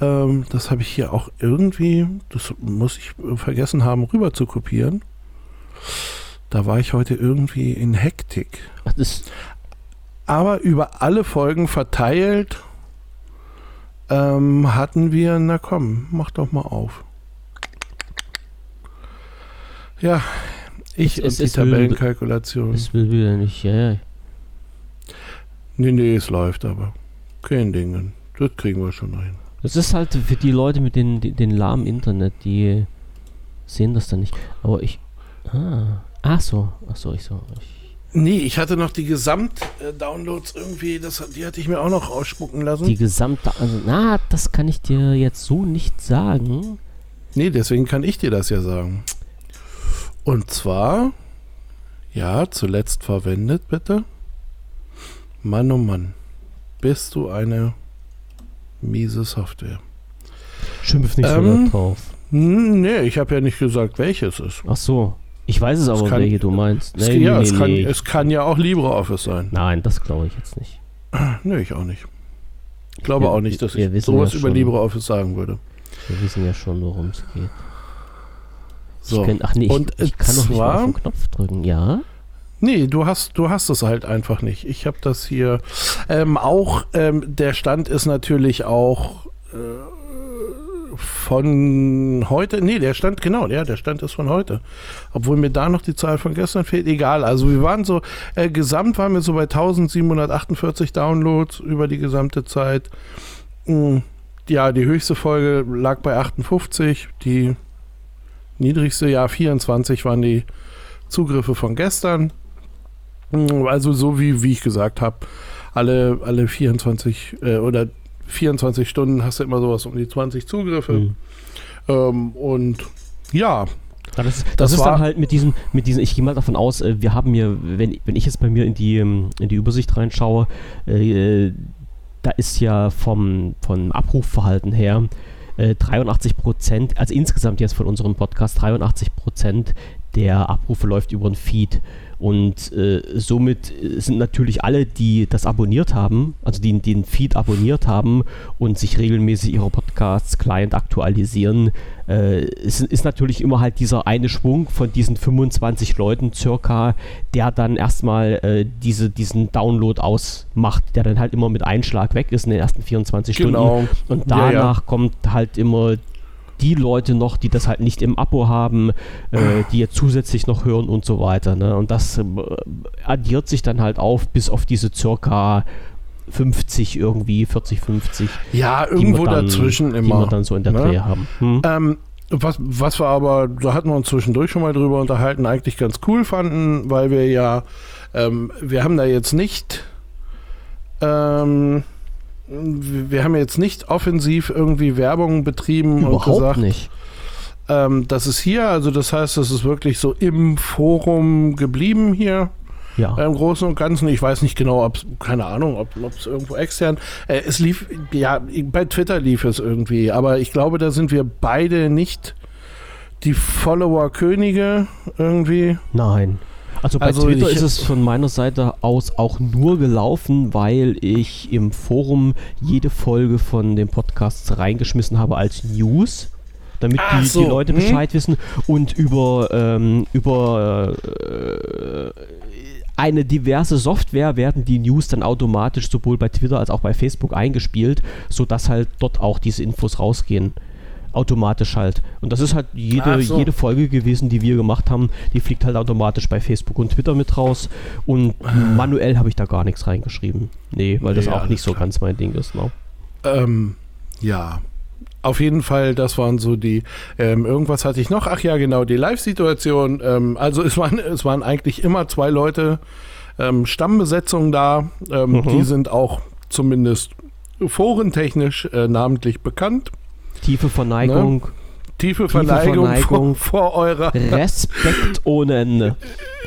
ähm, das habe ich hier auch irgendwie, das muss ich vergessen haben, rüber zu kopieren. Da war ich heute irgendwie in Hektik. Ach, das Aber über alle Folgen verteilt ähm, hatten wir, na komm, mach doch mal auf. Ja, ich es, und es, die Tabellenkalkulation. Es will wieder nicht, ja, ja. Nee, nee, es läuft aber. Kein Dingen. Das kriegen wir schon rein. Das ist halt für die Leute mit den, den, den lahmen Internet, die sehen das dann nicht. Aber ich. Ah, ach so, ach so, ich so. Ich, Nee, ich hatte noch die Gesamt-Downloads irgendwie, das, die hatte ich mir auch noch ausspucken lassen. Die Gesamt, also, na, das kann ich dir jetzt so nicht sagen. Nee, deswegen kann ich dir das ja sagen. Und zwar, ja, zuletzt verwendet, bitte. Mann, oh Mann, bist du eine Miese Software. Schimpf nicht so Ähm, laut drauf. Nee, ich habe ja nicht gesagt, welches ist. Ach so. Ich weiß es aber, kann- welche du meinst. Es, Nee, ja, nee, es, kann, es kann ja auch LibreOffice sein. Nein, das glaube ich jetzt nicht. [CLEARS THROAT] Nee, ich auch nicht. Ich glaube Wir- auch nicht, dass ich sowas ja über. LibreOffice sagen würde. Wir wissen ja schon, worum es geht. So. Ich kann, ach nee, ich, Und, ich kann doch nicht mal zwar- auf den Knopf drücken. Ja? Nee, du hast, du hast es halt einfach nicht. Ich habe das hier. Ähm, auch ähm, der Stand ist natürlich auch äh, von heute. Nee, der Stand, genau, ja, der Stand ist von heute. Obwohl mir da noch die Zahl von gestern fehlt. Egal. Also wir waren so, äh, gesamt waren wir so bei 1748 Downloads über die gesamte Zeit. Mm, Ja, die höchste Folge lag bei 58. Die niedrigste, ja, 24 waren die Zugriffe von gestern. Mm, Also so wie, wie ich gesagt habe, alle, alle 24 äh, oder 24 Stunden hast du immer sowas um die 20 Zugriffe. Hm. Ähm, und ja, das, das, Das ist war- dann halt mit diesen, mit diesen, ich gehe mal davon aus, äh, wir haben hier, wenn, wenn ich jetzt bei mir in die, ähm, in die Übersicht reinschaue, äh, da ist ja vom, vom Abrufverhalten her äh, 83 Prozent, also insgesamt jetzt von unserem Podcast, 83 Prozent der Abrufe läuft über den Feed. Und äh, somit äh, sind natürlich alle, die das abonniert haben, also die den Feed abonniert haben und sich regelmäßig ihre Podcasts Client aktualisieren, äh, es ist natürlich immer halt dieser eine Schwung von diesen 25 Leuten circa, der dann erstmal äh, diese, diesen Download ausmacht, der dann halt immer mit Einschlag weg ist in den ersten 24 genau. Stunden. Und Ja, ja. danach kommt halt immer die Leute noch, die das halt nicht im Abo haben, äh, die jetzt zusätzlich noch hören und so weiter. Ne? Und das äh, addiert sich dann halt auf bis auf diese circa 50 irgendwie, 40, 50, Ja, die irgendwo dann, dazwischen die immer. wir dann so in der ne? Dreh haben. Hm? Ähm, was, was wir aber, da hatten wir uns zwischendurch schon mal drüber unterhalten, eigentlich ganz cool fanden, weil wir ja, ähm, wir haben da jetzt nicht, ähm, wir haben jetzt nicht offensiv irgendwie Werbung betrieben und Überhaupt gesagt, nicht. ähm, das ist hier, also das heißt, das ist wirklich so im Forum geblieben hier. Ja. Im Großen und Ganzen, ich weiß nicht genau, ob es, keine Ahnung, ob es irgendwo extern, äh, es lief, ja, bei Twitter lief es irgendwie, aber ich glaube, da sind wir beide nicht die Follower-Könige irgendwie. Nein. Also bei Also Twitter ist es von meiner Seite aus auch nur gelaufen, weil ich im Forum jede Folge von den Podcasts reingeschmissen habe als News, damit Ach die, so, die Leute hm. Bescheid wissen und über, ähm, über äh, eine diverse Software werden die News dann automatisch sowohl bei Twitter als auch bei Facebook eingespielt, sodass halt dort auch diese Infos rausgehen. Automatisch halt. Und das ist halt jede, so. jede Folge gewesen, die wir gemacht haben. Die fliegt halt automatisch bei Facebook und Twitter mit raus. Und manuell habe ich da gar nichts reingeschrieben. Nee, weil das Ja, auch nicht so klar. ganz mein Ding ist. Ne? Ähm, ja. Auf jeden Fall, das waren so die, ähm, irgendwas hatte ich noch, ach ja, genau, die Live-Situation. Ähm, also es waren, es waren eigentlich immer zwei Leute, ähm, Stammbesetzung da. Ähm, Mhm. Die sind auch zumindest forentechnisch äh, namentlich bekannt. Tiefe Verneigung, Tiefe Verneigung, Verneigung. Vor, vor eurer, Respekt ohne Ende.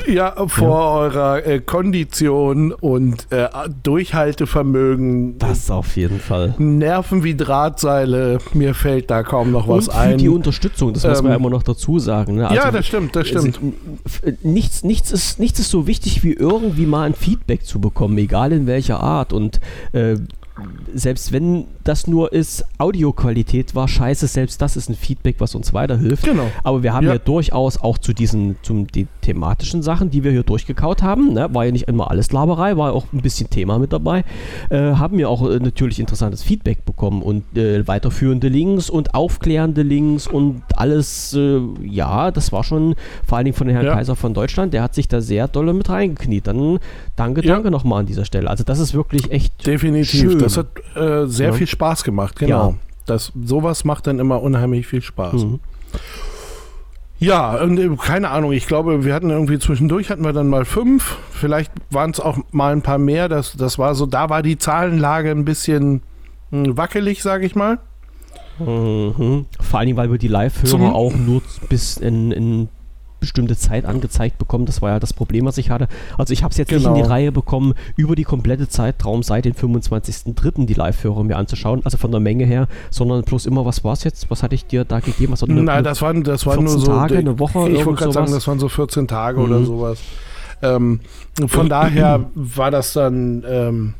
ja, vor eurer äh, Kondition und äh, Durchhaltevermögen. Das auf jeden Fall. Nerven wie Drahtseile, mir fällt da kaum noch was und für ein. die Unterstützung, das muss man Ähm, ja immer noch dazu sagen. Ne? ja, Also, das stimmt, das stimmt. Also, f- nichts, nichts, ist, nichts ist so wichtig wie irgendwie mal ein Feedback zu bekommen, egal in welcher Art. Und äh, selbst wenn das nur ist, Audioqualität war scheiße, selbst das ist ein Feedback, was uns weiterhilft. Genau. Aber wir haben ja, Ja. durchaus auch zu diesen zum, die thematischen Sachen, die wir hier durchgekaut haben, ne, war ja nicht immer alles Laberei, war auch ein bisschen Thema mit dabei, äh, haben wir auch äh, natürlich interessantes Feedback bekommen und äh, weiterführende Links und aufklärende Links und alles, äh, ja, das war schon vor allen Dingen von Herrn Ja. Kaiser von Deutschland, der hat sich da sehr dolle mit reingekniet. Dann danke, Ja. danke nochmal an dieser Stelle. Also das ist wirklich echt Definitiv. Schön. Das hat äh, sehr Ja. viel Spaß gemacht, genau. Ja. Das, sowas macht dann immer unheimlich viel Spaß. Mhm. Ja, und, äh, keine Ahnung, ich glaube, wir hatten irgendwie zwischendurch hatten wir dann mal fünf, vielleicht waren es auch mal ein paar mehr, das, das war so, da war die Zahlenlage ein bisschen hm, wackelig, sage ich mal. Mhm. Vor allen Dingen, weil wir die Live-Hörer auch nur bis in, in bestimmte Zeit angezeigt bekommen. Das war ja das Problem, was ich hatte. Also ich habe es jetzt genau. nicht in die Genau. Reihe bekommen, über die komplette Zeitraum seit dem 25.03. die Live-Hörer mir anzuschauen, also von der Menge her, sondern bloß immer, was war es jetzt? Was hatte ich dir da gegeben? Was eine- Nein, das waren, das waren nur 14 so. Tage, eine Woche, Ich wollte gerade sagen, das waren so 14 Tage Mhm. oder sowas. Ähm, von [CLEARS THROAT] daher war das dann, ähm,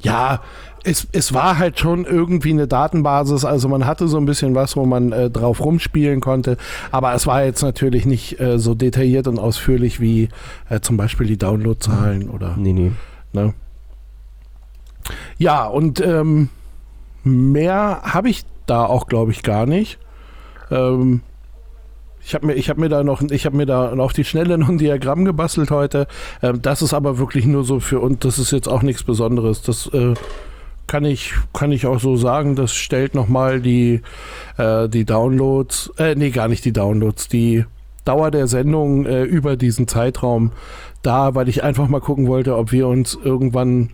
ja, es, es war halt schon irgendwie eine Datenbasis. Also man hatte so ein bisschen was, wo man äh, drauf rumspielen konnte. Aber es war jetzt natürlich nicht äh, so detailliert und ausführlich wie äh, zum Beispiel die Downloadzahlen oder. Nee, nee. Ne? Ja, und ähm, mehr habe ich da auch, glaube ich, gar nicht. Ähm, ich habe mir, ich habe mir da noch, ich habe mir da auf die Schnelle noch ein Diagramm gebastelt heute. Ähm, das ist aber wirklich nur so für und das ist jetzt auch nichts Besonderes. Das äh, kann ich, kann ich auch so sagen. Das stellt nochmal die, äh, die Downloads, äh, nee, gar nicht die Downloads, die Dauer der Sendung äh, über diesen Zeitraum da, weil ich einfach mal gucken wollte, ob wir uns irgendwann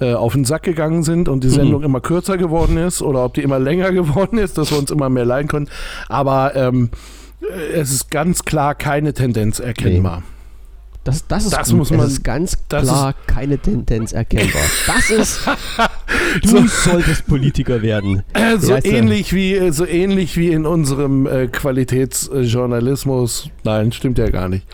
äh, auf den Sack gegangen sind und die Mhm. Sendung immer kürzer geworden ist oder ob die immer länger [LAUGHS] geworden ist, dass wir uns immer mehr leihen können. Aber ähm, äh, es ist ganz klar keine Tendenz erkennbar. Das, das ist Das gut. muss man- es ist ganz klar keine Tendenz erkennbar. Das ist, [LAUGHS] du So- solltest Politiker werden. Äh, so, ähnlich wie, äh, so ähnlich wie in unserem äh, Qualitätsjournalismus. Nein, stimmt ja gar nicht.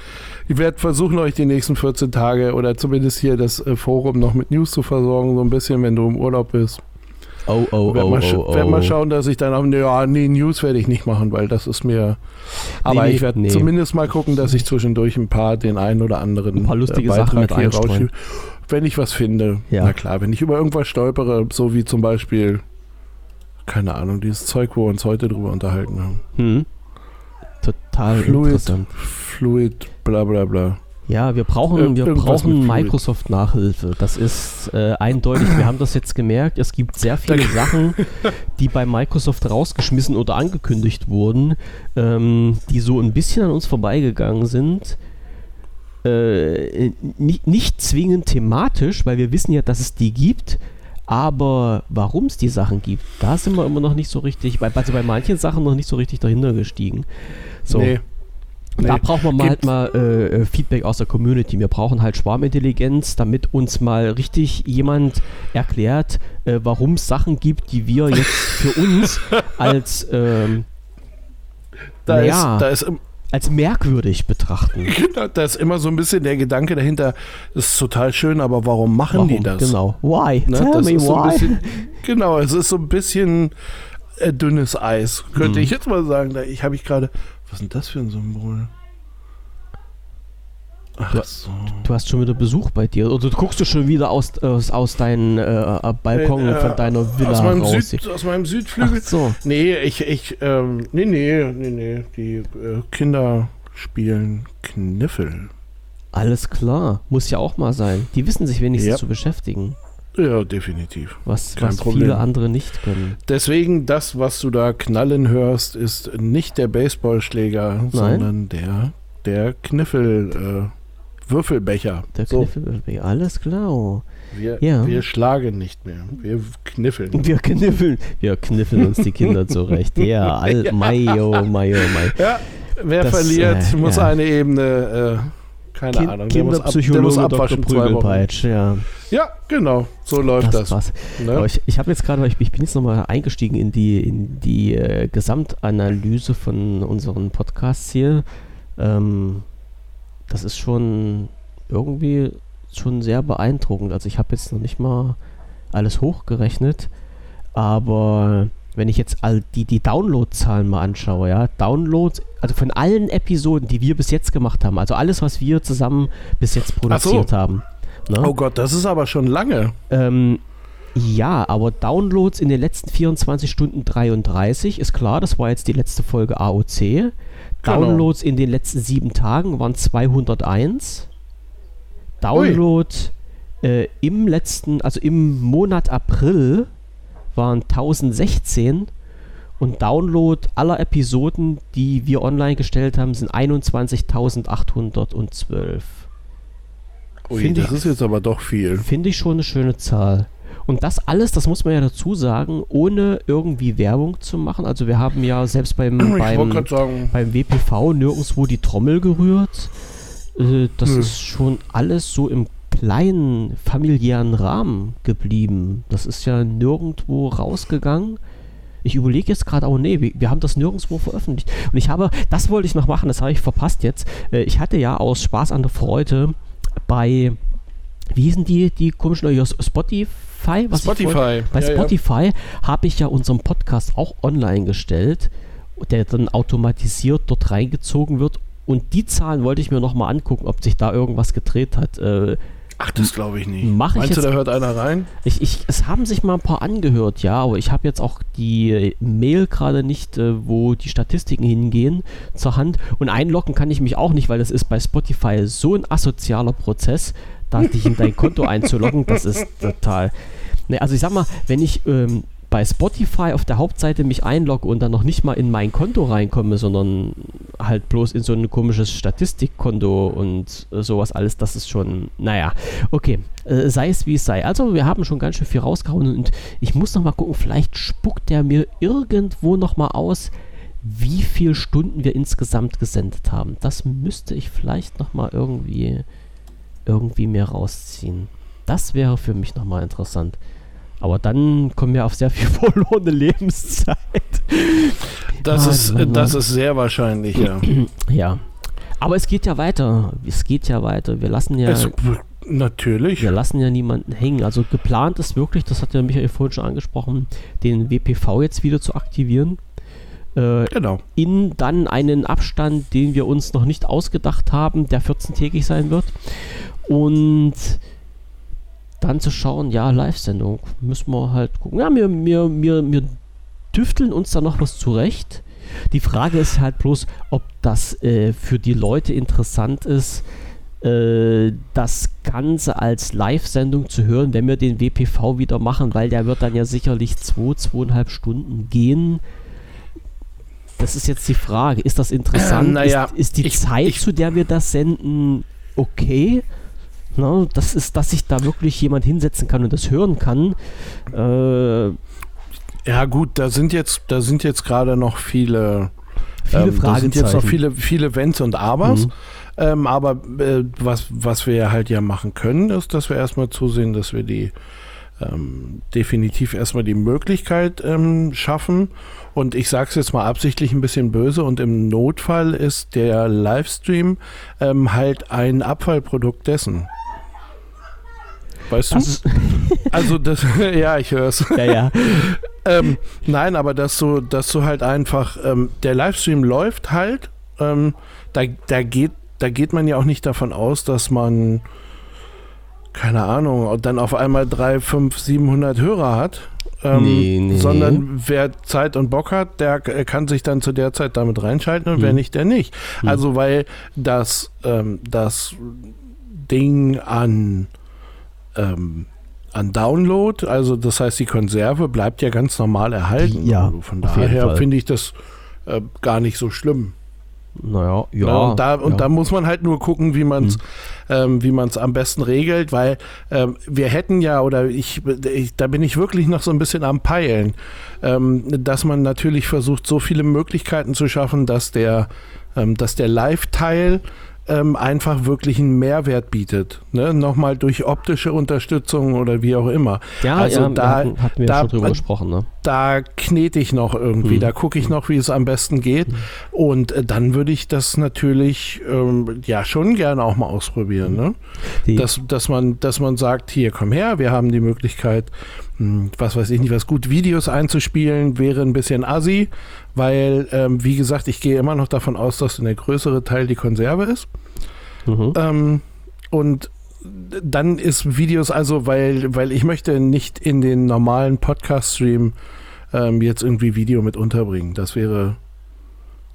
Ich werde versuchen, euch die nächsten 14 Tage oder zumindest hier das äh, Forum noch mit News zu versorgen, so ein bisschen, wenn du im Urlaub bist. Oh, oh, werd, oh, mal, sch- oh, werd mal oh. schauen, dass ich dann auch. Ja, nee, News werde ich nicht machen, weil das ist mir. Aber nee, ich werde nee. zumindest mal gucken, dass ich zwischendurch ein paar, den einen oder anderen Ein paar lustige äh, Sachen mit hier rausschiebe. Wenn ich was finde. Ja. Na klar, wenn ich über irgendwas stolpere, so wie zum Beispiel, keine Ahnung, dieses Zeug, wo wir uns heute drüber unterhalten haben. Hm. Total Fluid. interessant. Fluid, bla bla bla. Ja, wir brauchen, Ir- wir irgendwas brauchen. Microsoft-Nachhilfe. Das ist äh, eindeutig. Wir haben das jetzt gemerkt. Es gibt sehr [LAUGHS] viele Sachen, die bei Microsoft rausgeschmissen oder angekündigt wurden, ähm, die so ein bisschen an uns vorbeigegangen sind. Äh, nicht, nicht zwingend thematisch, weil wir wissen ja, dass es die gibt. Aber warum es die Sachen gibt, da sind wir immer noch nicht so richtig, bei, also bei manchen Sachen noch nicht so richtig dahinter gestiegen. So. Nee. Und Da Nee. brauchen wir mal halt mal äh, äh, Feedback aus der Community. Wir brauchen halt Schwarmintelligenz, damit uns mal richtig jemand erklärt, äh, warum es Sachen gibt, die wir jetzt für uns [LAUGHS] als, ähm, Da, Naja. ist, da, ist, als merkwürdig betrachten. [LAUGHS] genau, da ist immer so ein bisschen der Gedanke dahinter, das ist total schön, aber warum machen die das? Genau. Why? Ne, Tell das me ist so ein why. bisschen, genau, es ist so ein bisschen äh, dünnes Eis, könnte Mhm. ich jetzt mal sagen. Da ich habe ich gerade, was ist denn das für ein Symbol? Ach Du- so. Du hast schon wieder Besuch bei dir. Oder du guckst du schon wieder aus, aus, aus deinem äh, Balkon Äh, von deiner Villa aus meinem, raus. Süd, aus meinem Ach Südflügel. so. Nee, ich, ich, ähm, nee, nee, nee, nee. Die äh, Kinder spielen Kniffel. Alles klar. Muss ja auch mal sein. Die wissen sich wenigstens Ja. zu beschäftigen, Ja, definitiv. was, Kein was Problem. viele andere nicht können. Deswegen, das, was du da knallen hörst, ist nicht der Baseballschläger, sondern der, der Kniffel, äh, Würfelbecher. Der so, Kniffel, alles klar. wir, Ja. wir schlagen nicht mehr. Wir kniffeln. Wir kniffeln, wir kniffeln uns die Kinder zurecht. [LAUGHS] Ja, all, mei, oh, mei, oh, mei. Ja, wer Das, verliert, äh, muss ja. eine Ebene, äh, keine Kind, Ahnung, der muss, ab, der muss abwaschen. Prügelpeitsch, ja. Ja, genau, so läuft Das das. ne? Ich, ich habe jetzt gerade, ich, ich bin jetzt nochmal eingestiegen in die, in die äh, Gesamtanalyse von unseren Podcasts hier. Ähm, das ist schon irgendwie schon sehr beeindruckend. Also ich habe jetzt noch nicht mal alles hochgerechnet, aber wenn ich jetzt all die, die Download-Zahlen mal anschaue, ja, Downloads, also von allen Episoden, die wir bis jetzt gemacht haben, also alles, was wir zusammen bis jetzt so. produziert haben. ne? Oh Gott, das ist aber schon lange. Ähm, ja, aber Downloads in den letzten 24 Stunden 33, ist klar, das war jetzt die letzte Folge AOC. Genau. Downloads in den letzten sieben Tagen waren 201. Download äh, im letzten, also im Monat April waren 1016 und Download aller Episoden, die wir online gestellt haben, sind 21.812. Ui, Finde das ich- ist jetzt aber doch viel. Finde ich schon eine schöne Zahl. Und das alles, das muss man ja dazu sagen, ohne irgendwie Werbung zu machen. Also wir haben ja selbst beim, beim, beim WPV nirgendwo die Trommel gerührt. Äh, das hm. ist schon alles so im kleinen familiären Rahmen geblieben. Das ist ja nirgendwo rausgegangen. Ich überlege jetzt gerade, oh nee, wir, wir, haben das nirgendwo veröffentlicht. Und ich habe, das wollte ich noch machen, das habe ich verpasst jetzt. Äh, ich hatte ja aus Spaß an der Freude bei, wie hießen die, die komischen, Spotify? Was Spotify. bei ja, Spotify ja. habe ich ja unseren Podcast auch online gestellt, der dann automatisiert dort reingezogen wird. Und die Zahlen wollte ich mir nochmal angucken, ob sich da irgendwas gedreht hat. Äh, Ach, das glaube ich nicht. Mach Meinst ich du, da hört einer rein? Ich, ich, es haben sich mal ein paar angehört, ja, aber ich habe jetzt auch die Mail gerade nicht, äh, wo die Statistiken hingehen, zur Hand. Und einloggen kann ich mich auch nicht, weil das ist bei Spotify so ein asozialer Prozess, da dich in dein Konto einzuloggen, das ist total. Ne, also ich sag mal, wenn ich ähm, bei Spotify auf der Hauptseite mich einlogge und dann noch nicht mal in mein Konto reinkomme, sondern halt bloß in so ein komisches Statistikkonto und äh, sowas alles, das ist schon, naja, okay, äh, sei es wie es sei. Also wir haben schon ganz schön viel rausgehauen und ich muss noch mal gucken, vielleicht spuckt der mir irgendwo noch mal aus, wie viele Stunden wir insgesamt gesendet haben. Das müsste ich vielleicht noch mal irgendwie, irgendwie mir rausziehen. Das wäre für mich noch mal interessant. Aber dann kommen wir auf sehr viel [LAUGHS] verlorene Lebenszeit. Das, Mann, ist, Mann, das ist sehr wahrscheinlich, ja. [CLEARS THROAT] Ja. Aber es geht ja weiter. Es geht ja weiter. Wir lassen ja. Es, natürlich. Wir lassen ja niemanden hängen. Also geplant ist wirklich, das hat ja Michael vorhin schon angesprochen, den WPV jetzt wieder zu aktivieren. Äh, genau. In dann einen Abstand, den wir uns noch nicht ausgedacht haben, der 14-tägig sein wird. Und dann zu schauen, ja, Live-Sendung, müssen wir halt gucken. Ja, wir, wir, wir, wir tüfteln uns da noch was zurecht. Die Frage ist halt bloß, ob das äh, für die Leute interessant ist, äh, das Ganze als Live-Sendung zu hören, wenn wir den WPV wieder machen, weil der wird dann ja sicherlich zwei, zweieinhalb Stunden gehen. Das ist jetzt die Frage. Ist das interessant? Äh, naja, ist, ist die ich, Zeit, ich, zu der wir das senden, okay? Ne? Das ist, dass sich da wirklich jemand hinsetzen kann und das hören kann. Äh, ja, gut, da sind jetzt, da sind jetzt gerade noch viele, viele ähm, da sind jetzt noch viele, viele Wenns und Abers. Mhm. Ähm, aber äh, was, was wir halt ja machen können, ist, dass wir erstmal zusehen, dass wir die ähm, definitiv erstmal die Möglichkeit ähm, schaffen. Und ich sage es jetzt mal absichtlich ein bisschen böse. Und im Notfall ist der Livestream ähm, halt ein Abfallprodukt dessen. Weißt das du? [LAUGHS] also das, [LAUGHS] ja, ich höre es. Ja, ja. [LAUGHS] ähm, nein, aber dass du, dass du halt einfach, ähm, der Livestream läuft halt, ähm, da, da, geht, da geht man ja auch nicht davon aus, dass man, keine Ahnung, dann auf einmal 3, 5, 700 Hörer hat. Ähm, nee, nee. Sondern wer Zeit und Bock hat, der kann sich dann zu der Zeit damit reinschalten und hm. wer nicht, der nicht. Hm. Also weil das, ähm, das Ding an ähm, an Download. Also das heißt, die Konserve bleibt ja ganz normal erhalten. Ja, also von daher finde ich das äh, gar nicht so schlimm. Naja, ja. ja und da, und ja. da muss man halt nur gucken, wie man es hm. ähm, wie am besten regelt, weil ähm, wir hätten ja, oder ich, ich, da bin ich wirklich noch so ein bisschen am Peilen, ähm, dass man natürlich versucht, so viele Möglichkeiten zu schaffen, dass der, ähm, dass der Live-Teil ähm, einfach wirklich einen Mehrwert bietet. Ne? Nochmal durch optische Unterstützung oder wie auch immer. Ja, also ja, da, hatten, hatten wir da, schon drüber gesprochen. Ne? Da knete ich noch irgendwie, hm. da gucke ich noch, wie es am besten geht. Hm. Und äh, dann würde ich das natürlich ähm, ja schon gerne auch mal ausprobieren. Ne? Dass, dass, man, dass man sagt, hier komm her, wir haben die Möglichkeit, hm, was weiß ich nicht, was gut Videos einzuspielen, wäre ein bisschen assi, weil, ähm, wie gesagt, ich gehe immer noch davon aus, dass der größere Teil die Konserve ist. Mhm. Ähm, und dann ist Videos also, weil, weil ich möchte nicht in den normalen Podcast-Stream ähm, jetzt irgendwie Video mit unterbringen. Das wäre,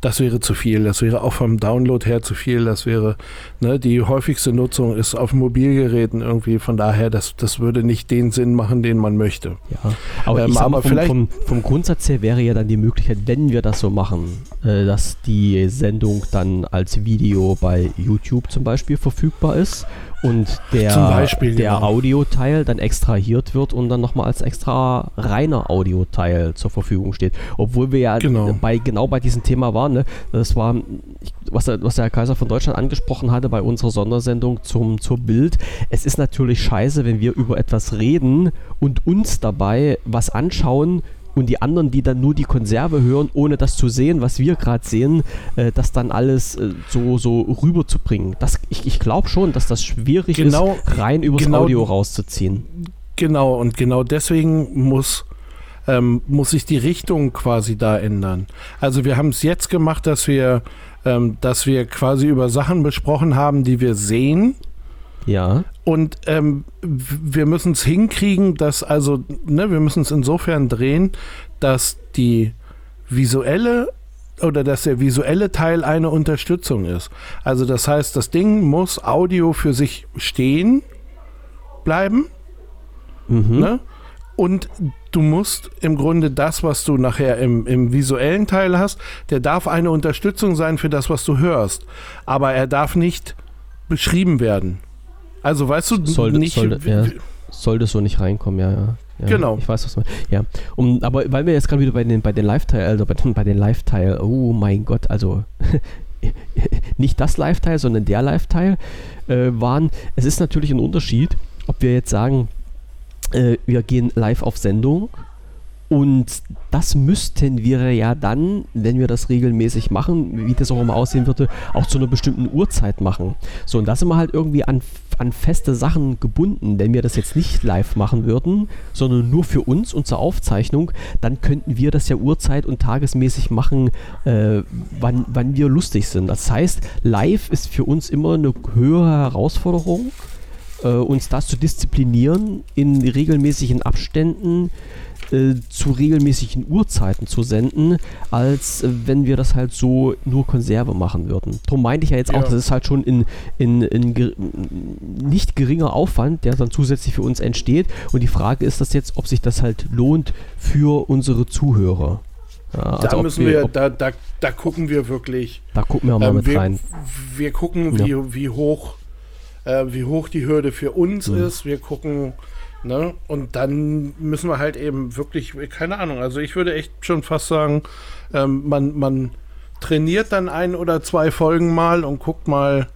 das wäre zu viel. Das wäre auch vom Download her zu viel. Das wäre, ne, die häufigste Nutzung ist auf Mobilgeräten irgendwie. Von daher, das, das würde nicht den Sinn machen, den man möchte. Ja, aber, ähm, aber vom, vielleicht vom, vom, Grundsatz her wäre ja dann die Möglichkeit, wenn wir das so machen, äh, dass die Sendung dann als Video bei YouTube zum Beispiel verfügbar ist und der, der genau. Audioteil dann extrahiert wird und dann nochmal als extra reiner Audioteil zur Verfügung steht. Obwohl wir ja genau bei, genau bei diesem Thema waren. Ne? Das war, was der, was der Herr Kaiser von Deutschland angesprochen hatte bei unserer Sondersendung zum, zur Bild. Es ist natürlich scheiße, wenn wir über etwas reden und uns dabei was anschauen, und die anderen, die dann nur die Konserve hören, ohne das zu sehen, was wir gerade sehen, äh, das dann alles äh, so, so rüberzubringen. Das, ich ich glaube schon, dass das schwierig genau, ist, rein übers genau, Audio rauszuziehen. Genau, und genau deswegen muss, ähm, muss sich die Richtung quasi da ändern. Also wir haben es jetzt gemacht, dass wir, ähm, dass wir quasi über Sachen besprochen haben, die wir sehen ja. Und ähm, wir müssen es hinkriegen, dass also, ne, wir müssen es insofern drehen, dass die visuelle oder dass der visuelle Teil eine Unterstützung ist. Also das heißt, das Ding muss Audio für sich stehen bleiben. Mhm. Ne? Und du musst im Grunde das, was du nachher im, im visuellen Teil hast, der darf eine Unterstützung sein für das, was du hörst. Aber er darf nicht beschrieben werden. Also weißt du, sollte, nicht. Sollte, ja, sollte so nicht reinkommen, ja, ja. Ja, genau. Ich weiß, was man. Ja. Um, aber weil wir jetzt gerade wieder bei den, bei den Live-Teil, also bei, bei den Live-Teil, oh mein Gott, also [LAUGHS] nicht das Live-Teil, sondern der Live-Teil äh, waren. Es ist natürlich ein Unterschied, ob wir jetzt sagen, äh, wir gehen live auf Sendung und das müssten wir ja dann, wenn wir das regelmäßig machen, wie das auch immer aussehen würde, auch zu einer bestimmten Uhrzeit machen. So, und da sind wir halt irgendwie an, an feste Sachen gebunden. Wenn wir das jetzt nicht live machen würden, sondern nur für uns und zur Aufzeichnung, dann könnten wir das ja uhrzeit- und tagesmäßig machen, äh, wann, wann wir lustig sind. Das heißt, live ist für uns immer eine höhere Herausforderung, äh, uns das zu disziplinieren in regelmäßigen Abständen äh, zu regelmäßigen Uhrzeiten zu senden, als äh, wenn wir das halt so nur Konserve machen würden. Darum meinte ich ja jetzt ja. auch, das ist halt schon in, in, in ge nicht geringer Aufwand, der dann zusätzlich für uns entsteht. Und die Frage ist das jetzt, ob sich das halt lohnt für unsere Zuhörer. Ja, also da müssen wir, wir da, da, da gucken wir wirklich. Da gucken wir mal ähm, mit wir, rein. Wir gucken, wie, ja. wie hoch äh, wie hoch die Hürde für uns mhm. ist. Wir gucken, Ne? Und dann müssen wir halt eben wirklich, keine Ahnung, also ich würde echt schon fast sagen, ähm, man, man trainiert dann ein oder zwei Folgen mal und guckt mal,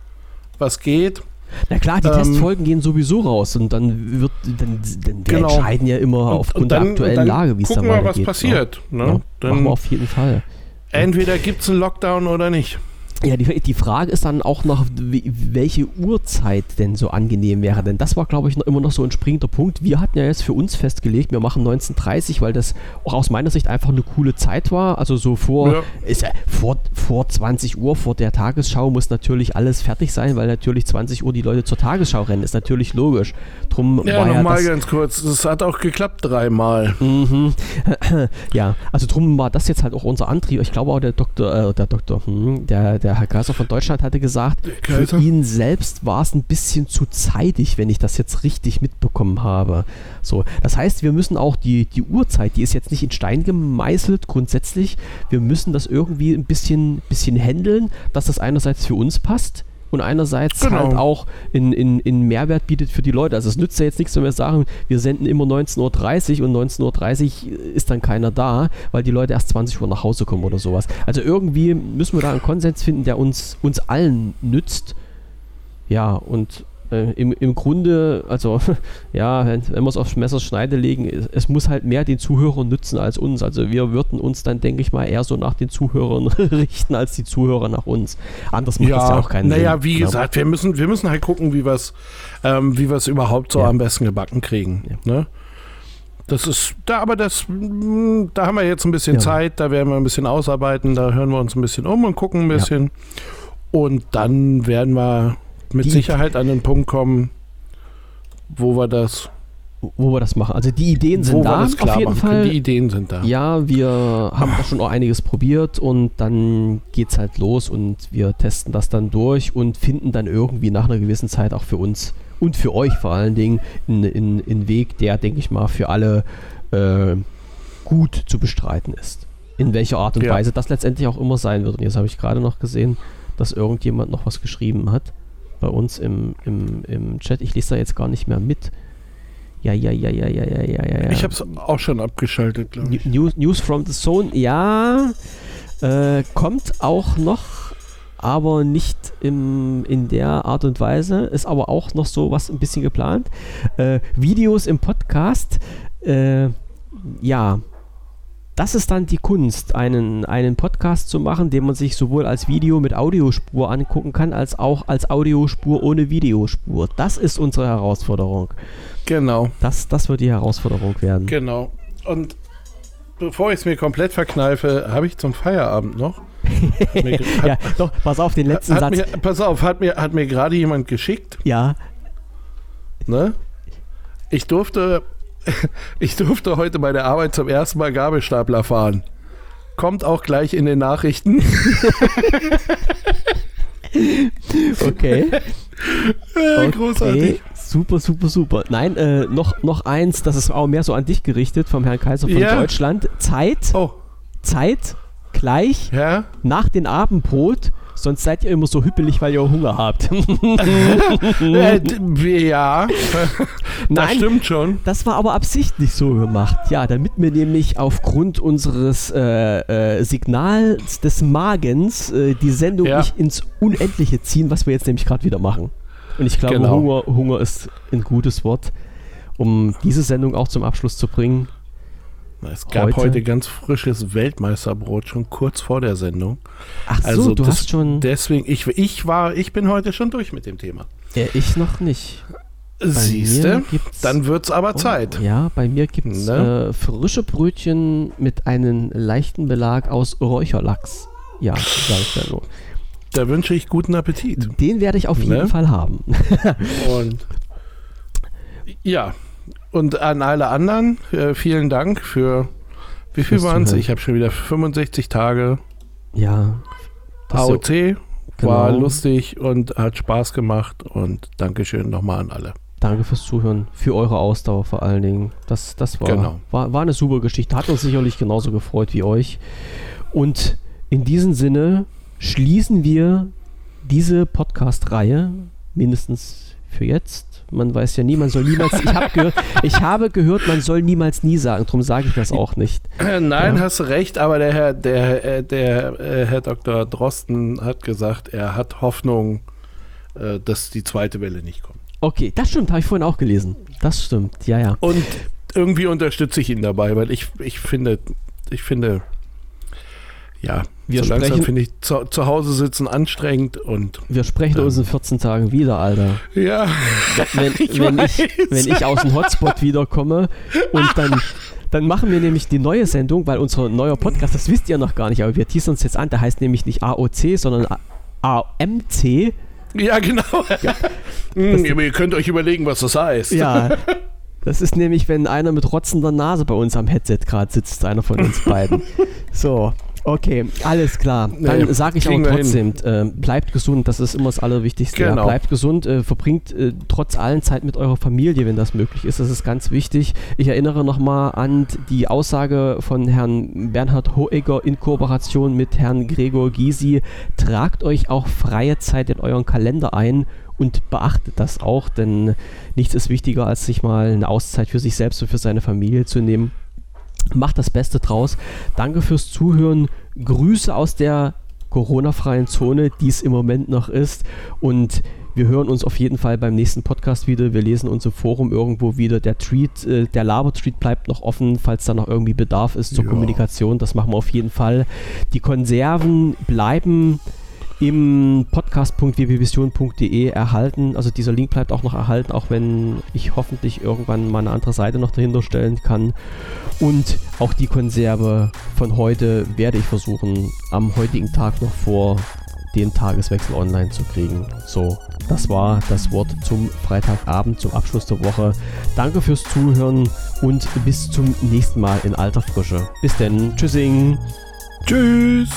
was geht. Na klar, die ähm, Testfolgen gehen sowieso raus und dann wird dann, dann genau. entscheiden ja immer und, aufgrund und dann, der aktuellen Lage, wie es da wir, was ne? passiert. Ne? Ja, dann machen wir auf jeden Fall. Entweder gibt es einen Lockdown oder nicht. Ja, die, die Frage ist dann auch noch, welche Uhrzeit denn so angenehm wäre. Denn das war, glaube ich, noch immer noch so ein springender Punkt. Wir hatten ja jetzt für uns festgelegt, wir machen 1930, weil das auch aus meiner Sicht einfach eine coole Zeit war. Also so vor, ja. Ist ja, vor, vor 20 Uhr, vor der Tagesschau muss natürlich alles fertig sein, weil natürlich 20 Uhr die Leute zur Tagesschau rennen. Ist natürlich logisch. Drum ja, nochmal ja ganz kurz. Es hat auch geklappt dreimal. Mhm. [LAUGHS] ja, also drum war das jetzt halt auch unser Antrieb. Ich glaube auch der Doktor, äh, der Doktor, hm, der, der der Herr Kaiser von Deutschland hatte gesagt, für ihn selbst war es ein bisschen zu zeitig, wenn ich das jetzt richtig mitbekommen habe. So, das heißt, wir müssen auch die, die Uhrzeit, die ist jetzt nicht in Stein gemeißelt grundsätzlich, wir müssen das irgendwie ein bisschen, bisschen handeln, dass das einerseits für uns passt, und einerseits genau. halt auch in, in, in Mehrwert bietet für die Leute. Also es nützt ja jetzt nichts, wenn wir sagen, wir senden immer 19.30 Uhr und 19.30 Uhr ist dann keiner da, weil die Leute erst 20 Uhr nach Hause kommen oder sowas. Also irgendwie müssen wir da einen Konsens finden, der uns, uns allen nützt. Ja, und äh, im, im Grunde, also [LAUGHS] ja, wenn, wenn wir es aufs Messers Schneide legen, es, es, muss halt mehr den Zuhörern nützen als uns. Also wir würden uns dann, denke ich mal, eher so nach den Zuhörern [LAUGHS] richten, als die Zuhörer nach uns. Anders macht ja, das ja auch keinen naja, Sinn. Naja, wie gesagt, wir müssen, wir müssen halt gucken, wie wir es ähm, überhaupt so ja. am besten gebacken kriegen. Ja. Ne? Das ist, da, aber das, da haben wir jetzt ein bisschen ja. Zeit, da werden wir ein bisschen ausarbeiten, da hören wir uns ein bisschen um und gucken ein bisschen. Und dann werden wir mit die, Sicherheit an den Punkt kommen, wo wir das wo wir das machen. Also die Ideen sind da auf jeden machen. Fall. Die Ideen sind da. Ja, wir haben da schon auch einiges probiert und dann geht's halt los und wir testen das dann durch und finden dann irgendwie nach einer gewissen Zeit auch für uns und für euch vor allen Dingen einen Weg, der, denke ich mal, für alle äh, gut zu bestreiten ist. In welcher Art und Ja. Weise das letztendlich auch immer sein wird. Und jetzt habe ich gerade noch gesehen, dass irgendjemand noch was geschrieben hat bei uns im, im, im Chat. Ich lese da jetzt gar nicht mehr mit. Ja, ja, ja, ja, ja, ja, ja, ja. Ich habe es auch schon abgeschaltet, glaube ich. News, News from the Zone, ja, äh, kommt auch noch, aber nicht im, in der Art und Weise. Ist aber auch noch so was ein bisschen geplant. Äh, Videos im Podcast, äh, ja. Das ist dann die Kunst, einen, einen Podcast zu machen, den man sich sowohl als Video mit Audiospur angucken kann, als auch als Audiospur ohne Videospur. Das ist unsere Herausforderung. Genau, Das, das wird die Herausforderung werden. genau. Und bevor ich es mir komplett verkneife, habe ich zum Feierabend noch. [LAUGHS] Mir, hat, ja, doch, pass auf, den letzten Satz. mir, pass auf, hat mir, hat mir gerade jemand geschickt, Ja, ne? Ich durfte, [LAUGHS] ich durfte heute bei der Arbeit zum ersten Mal Gabelstapler fahren. Kommt auch gleich in den Nachrichten. [LAUGHS] okay. [LAUGHS] Äh, Großartig. Okay, super, super, super. Nein, äh, noch, noch eins, das ist auch mehr so an dich gerichtet vom Herrn Kaiser von Ja. Deutschland. Zeit, Oh, Zeit, gleich ja? nach dem Abendbrot, sonst seid ihr immer so hüppelig, weil ihr Hunger habt. [LAUGHS] Äh, ja, [LAUGHS] das stimmt schon. Das war aber absichtlich so gemacht. Ja, damit wir nämlich aufgrund unseres äh, äh, Signals des Magens äh, die Sendung Ja. nicht ins Unendliche ziehen, was wir jetzt nämlich gerade wieder machen. Und ich glaube, Genau. Hunger, Hunger ist ein gutes Wort, um diese Sendung auch zum Abschluss zu bringen. Es gab Heute- heute, ganz frisches Weltmeisterbrot, schon kurz vor der Sendung. Ach so, Also du das- hast schon. Deswegen, ich, ich war, ich bin heute schon durch mit dem Thema. Äh, ich noch nicht. Siehste, gibt's- dann wird's aber Oh, Zeit. Ja, bei mir gibt es Ne? äh, frische Brötchen mit einem leichten Belag aus Räucherlachs. Ja, sag ich da nur. Da wünsche ich guten Appetit. Den werde ich auf jeden Ne? Fall haben. [LAUGHS] Und ja, und an alle anderen, äh, vielen Dank für, wie viel waren es? Ich habe schon wieder 65 Tage Ja. AOC. War genau. lustig und hat Spaß gemacht und Dankeschön nochmal an alle. Danke fürs Zuhören, für eure Ausdauer vor allen Dingen. Das, das war, Genau. war, war eine super Geschichte. Hat uns sicherlich genauso gefreut wie euch. Und in diesem Sinne schließen wir diese Podcast-Reihe, mindestens für jetzt. Man weiß ja nie, man soll niemals. Ich, hab gehört, ich habe gehört, man soll niemals nie sagen, darum sage ich das auch nicht. Nein, Ja. hast du recht, aber der Herr, der, äh, der äh, Herr Dr. Drosten hat gesagt, er hat Hoffnung, äh, dass die zweite Welle nicht kommt. Okay, das stimmt, habe ich vorhin auch gelesen. Das stimmt, ja, ja. Und irgendwie unterstütze ich ihn dabei, weil ich, ich finde, ich finde, ja, Wir so langsam sprechen- finde ich zu, zu Hause sitzen anstrengend und Wir sprechen Ähm. uns in 14 Tagen wieder, Alter. ja, wenn, [LAUGHS] Ich wenn, ich, wenn ich aus dem Hotspot wiederkomme und dann, dann machen wir nämlich die neue Sendung, weil unser neuer Podcast, das wisst ihr noch gar nicht, aber wir teasern uns jetzt an, der heißt nämlich nicht AOC, sondern AMC. ja genau. Hm, [LAUGHS] aber ihr könnt euch überlegen, was das heißt. Ja, [LAUGHS] das ist nämlich, wenn einer mit rotzender Nase bei uns am Headset gerade sitzt, einer von uns beiden. So. Okay, alles klar. Dann Nee, sage ich wir trotzdem, äh, bleibt gesund, das ist immer das Allerwichtigste. Ja, Genau. bleibt gesund, äh, verbringt äh, trotz allen Zeit mit eurer Familie, wenn das möglich ist. Das ist ganz wichtig. Ich erinnere nochmal an die Aussage von Herrn Bernhard Hoegger in Kooperation mit Herrn Gregor Gysi. Tragt euch auch freie Zeit in euren Kalender ein und beachtet das auch, denn nichts ist wichtiger, als sich mal eine Auszeit für sich selbst und für seine Familie zu nehmen. Macht das Beste draus. Danke fürs Zuhören. Grüße aus der Corona-freien Zone, die es im Moment noch ist. Und wir hören uns auf jeden Fall beim nächsten Podcast wieder. Wir lesen uns im Forum irgendwo wieder. Der Tweet, äh, der Laber-Tweet bleibt noch offen, falls da noch irgendwie Bedarf ist zur Ja. Kommunikation. Das machen wir auf jeden Fall. Die Konserven bleiben im podcast.wwvision.de erhalten. Also dieser Link bleibt auch noch erhalten, auch wenn ich hoffentlich irgendwann mal eine andere Seite noch dahinter stellen kann. Und auch die Konserve von heute werde ich versuchen, am heutigen Tag noch vor den Tageswechsel online zu kriegen. So, das war das Wort zum Freitagabend, zum Abschluss der Woche. Danke fürs Zuhören und bis zum nächsten Mal in alter Frische. Bis denn. Tschüssing. Tschüss.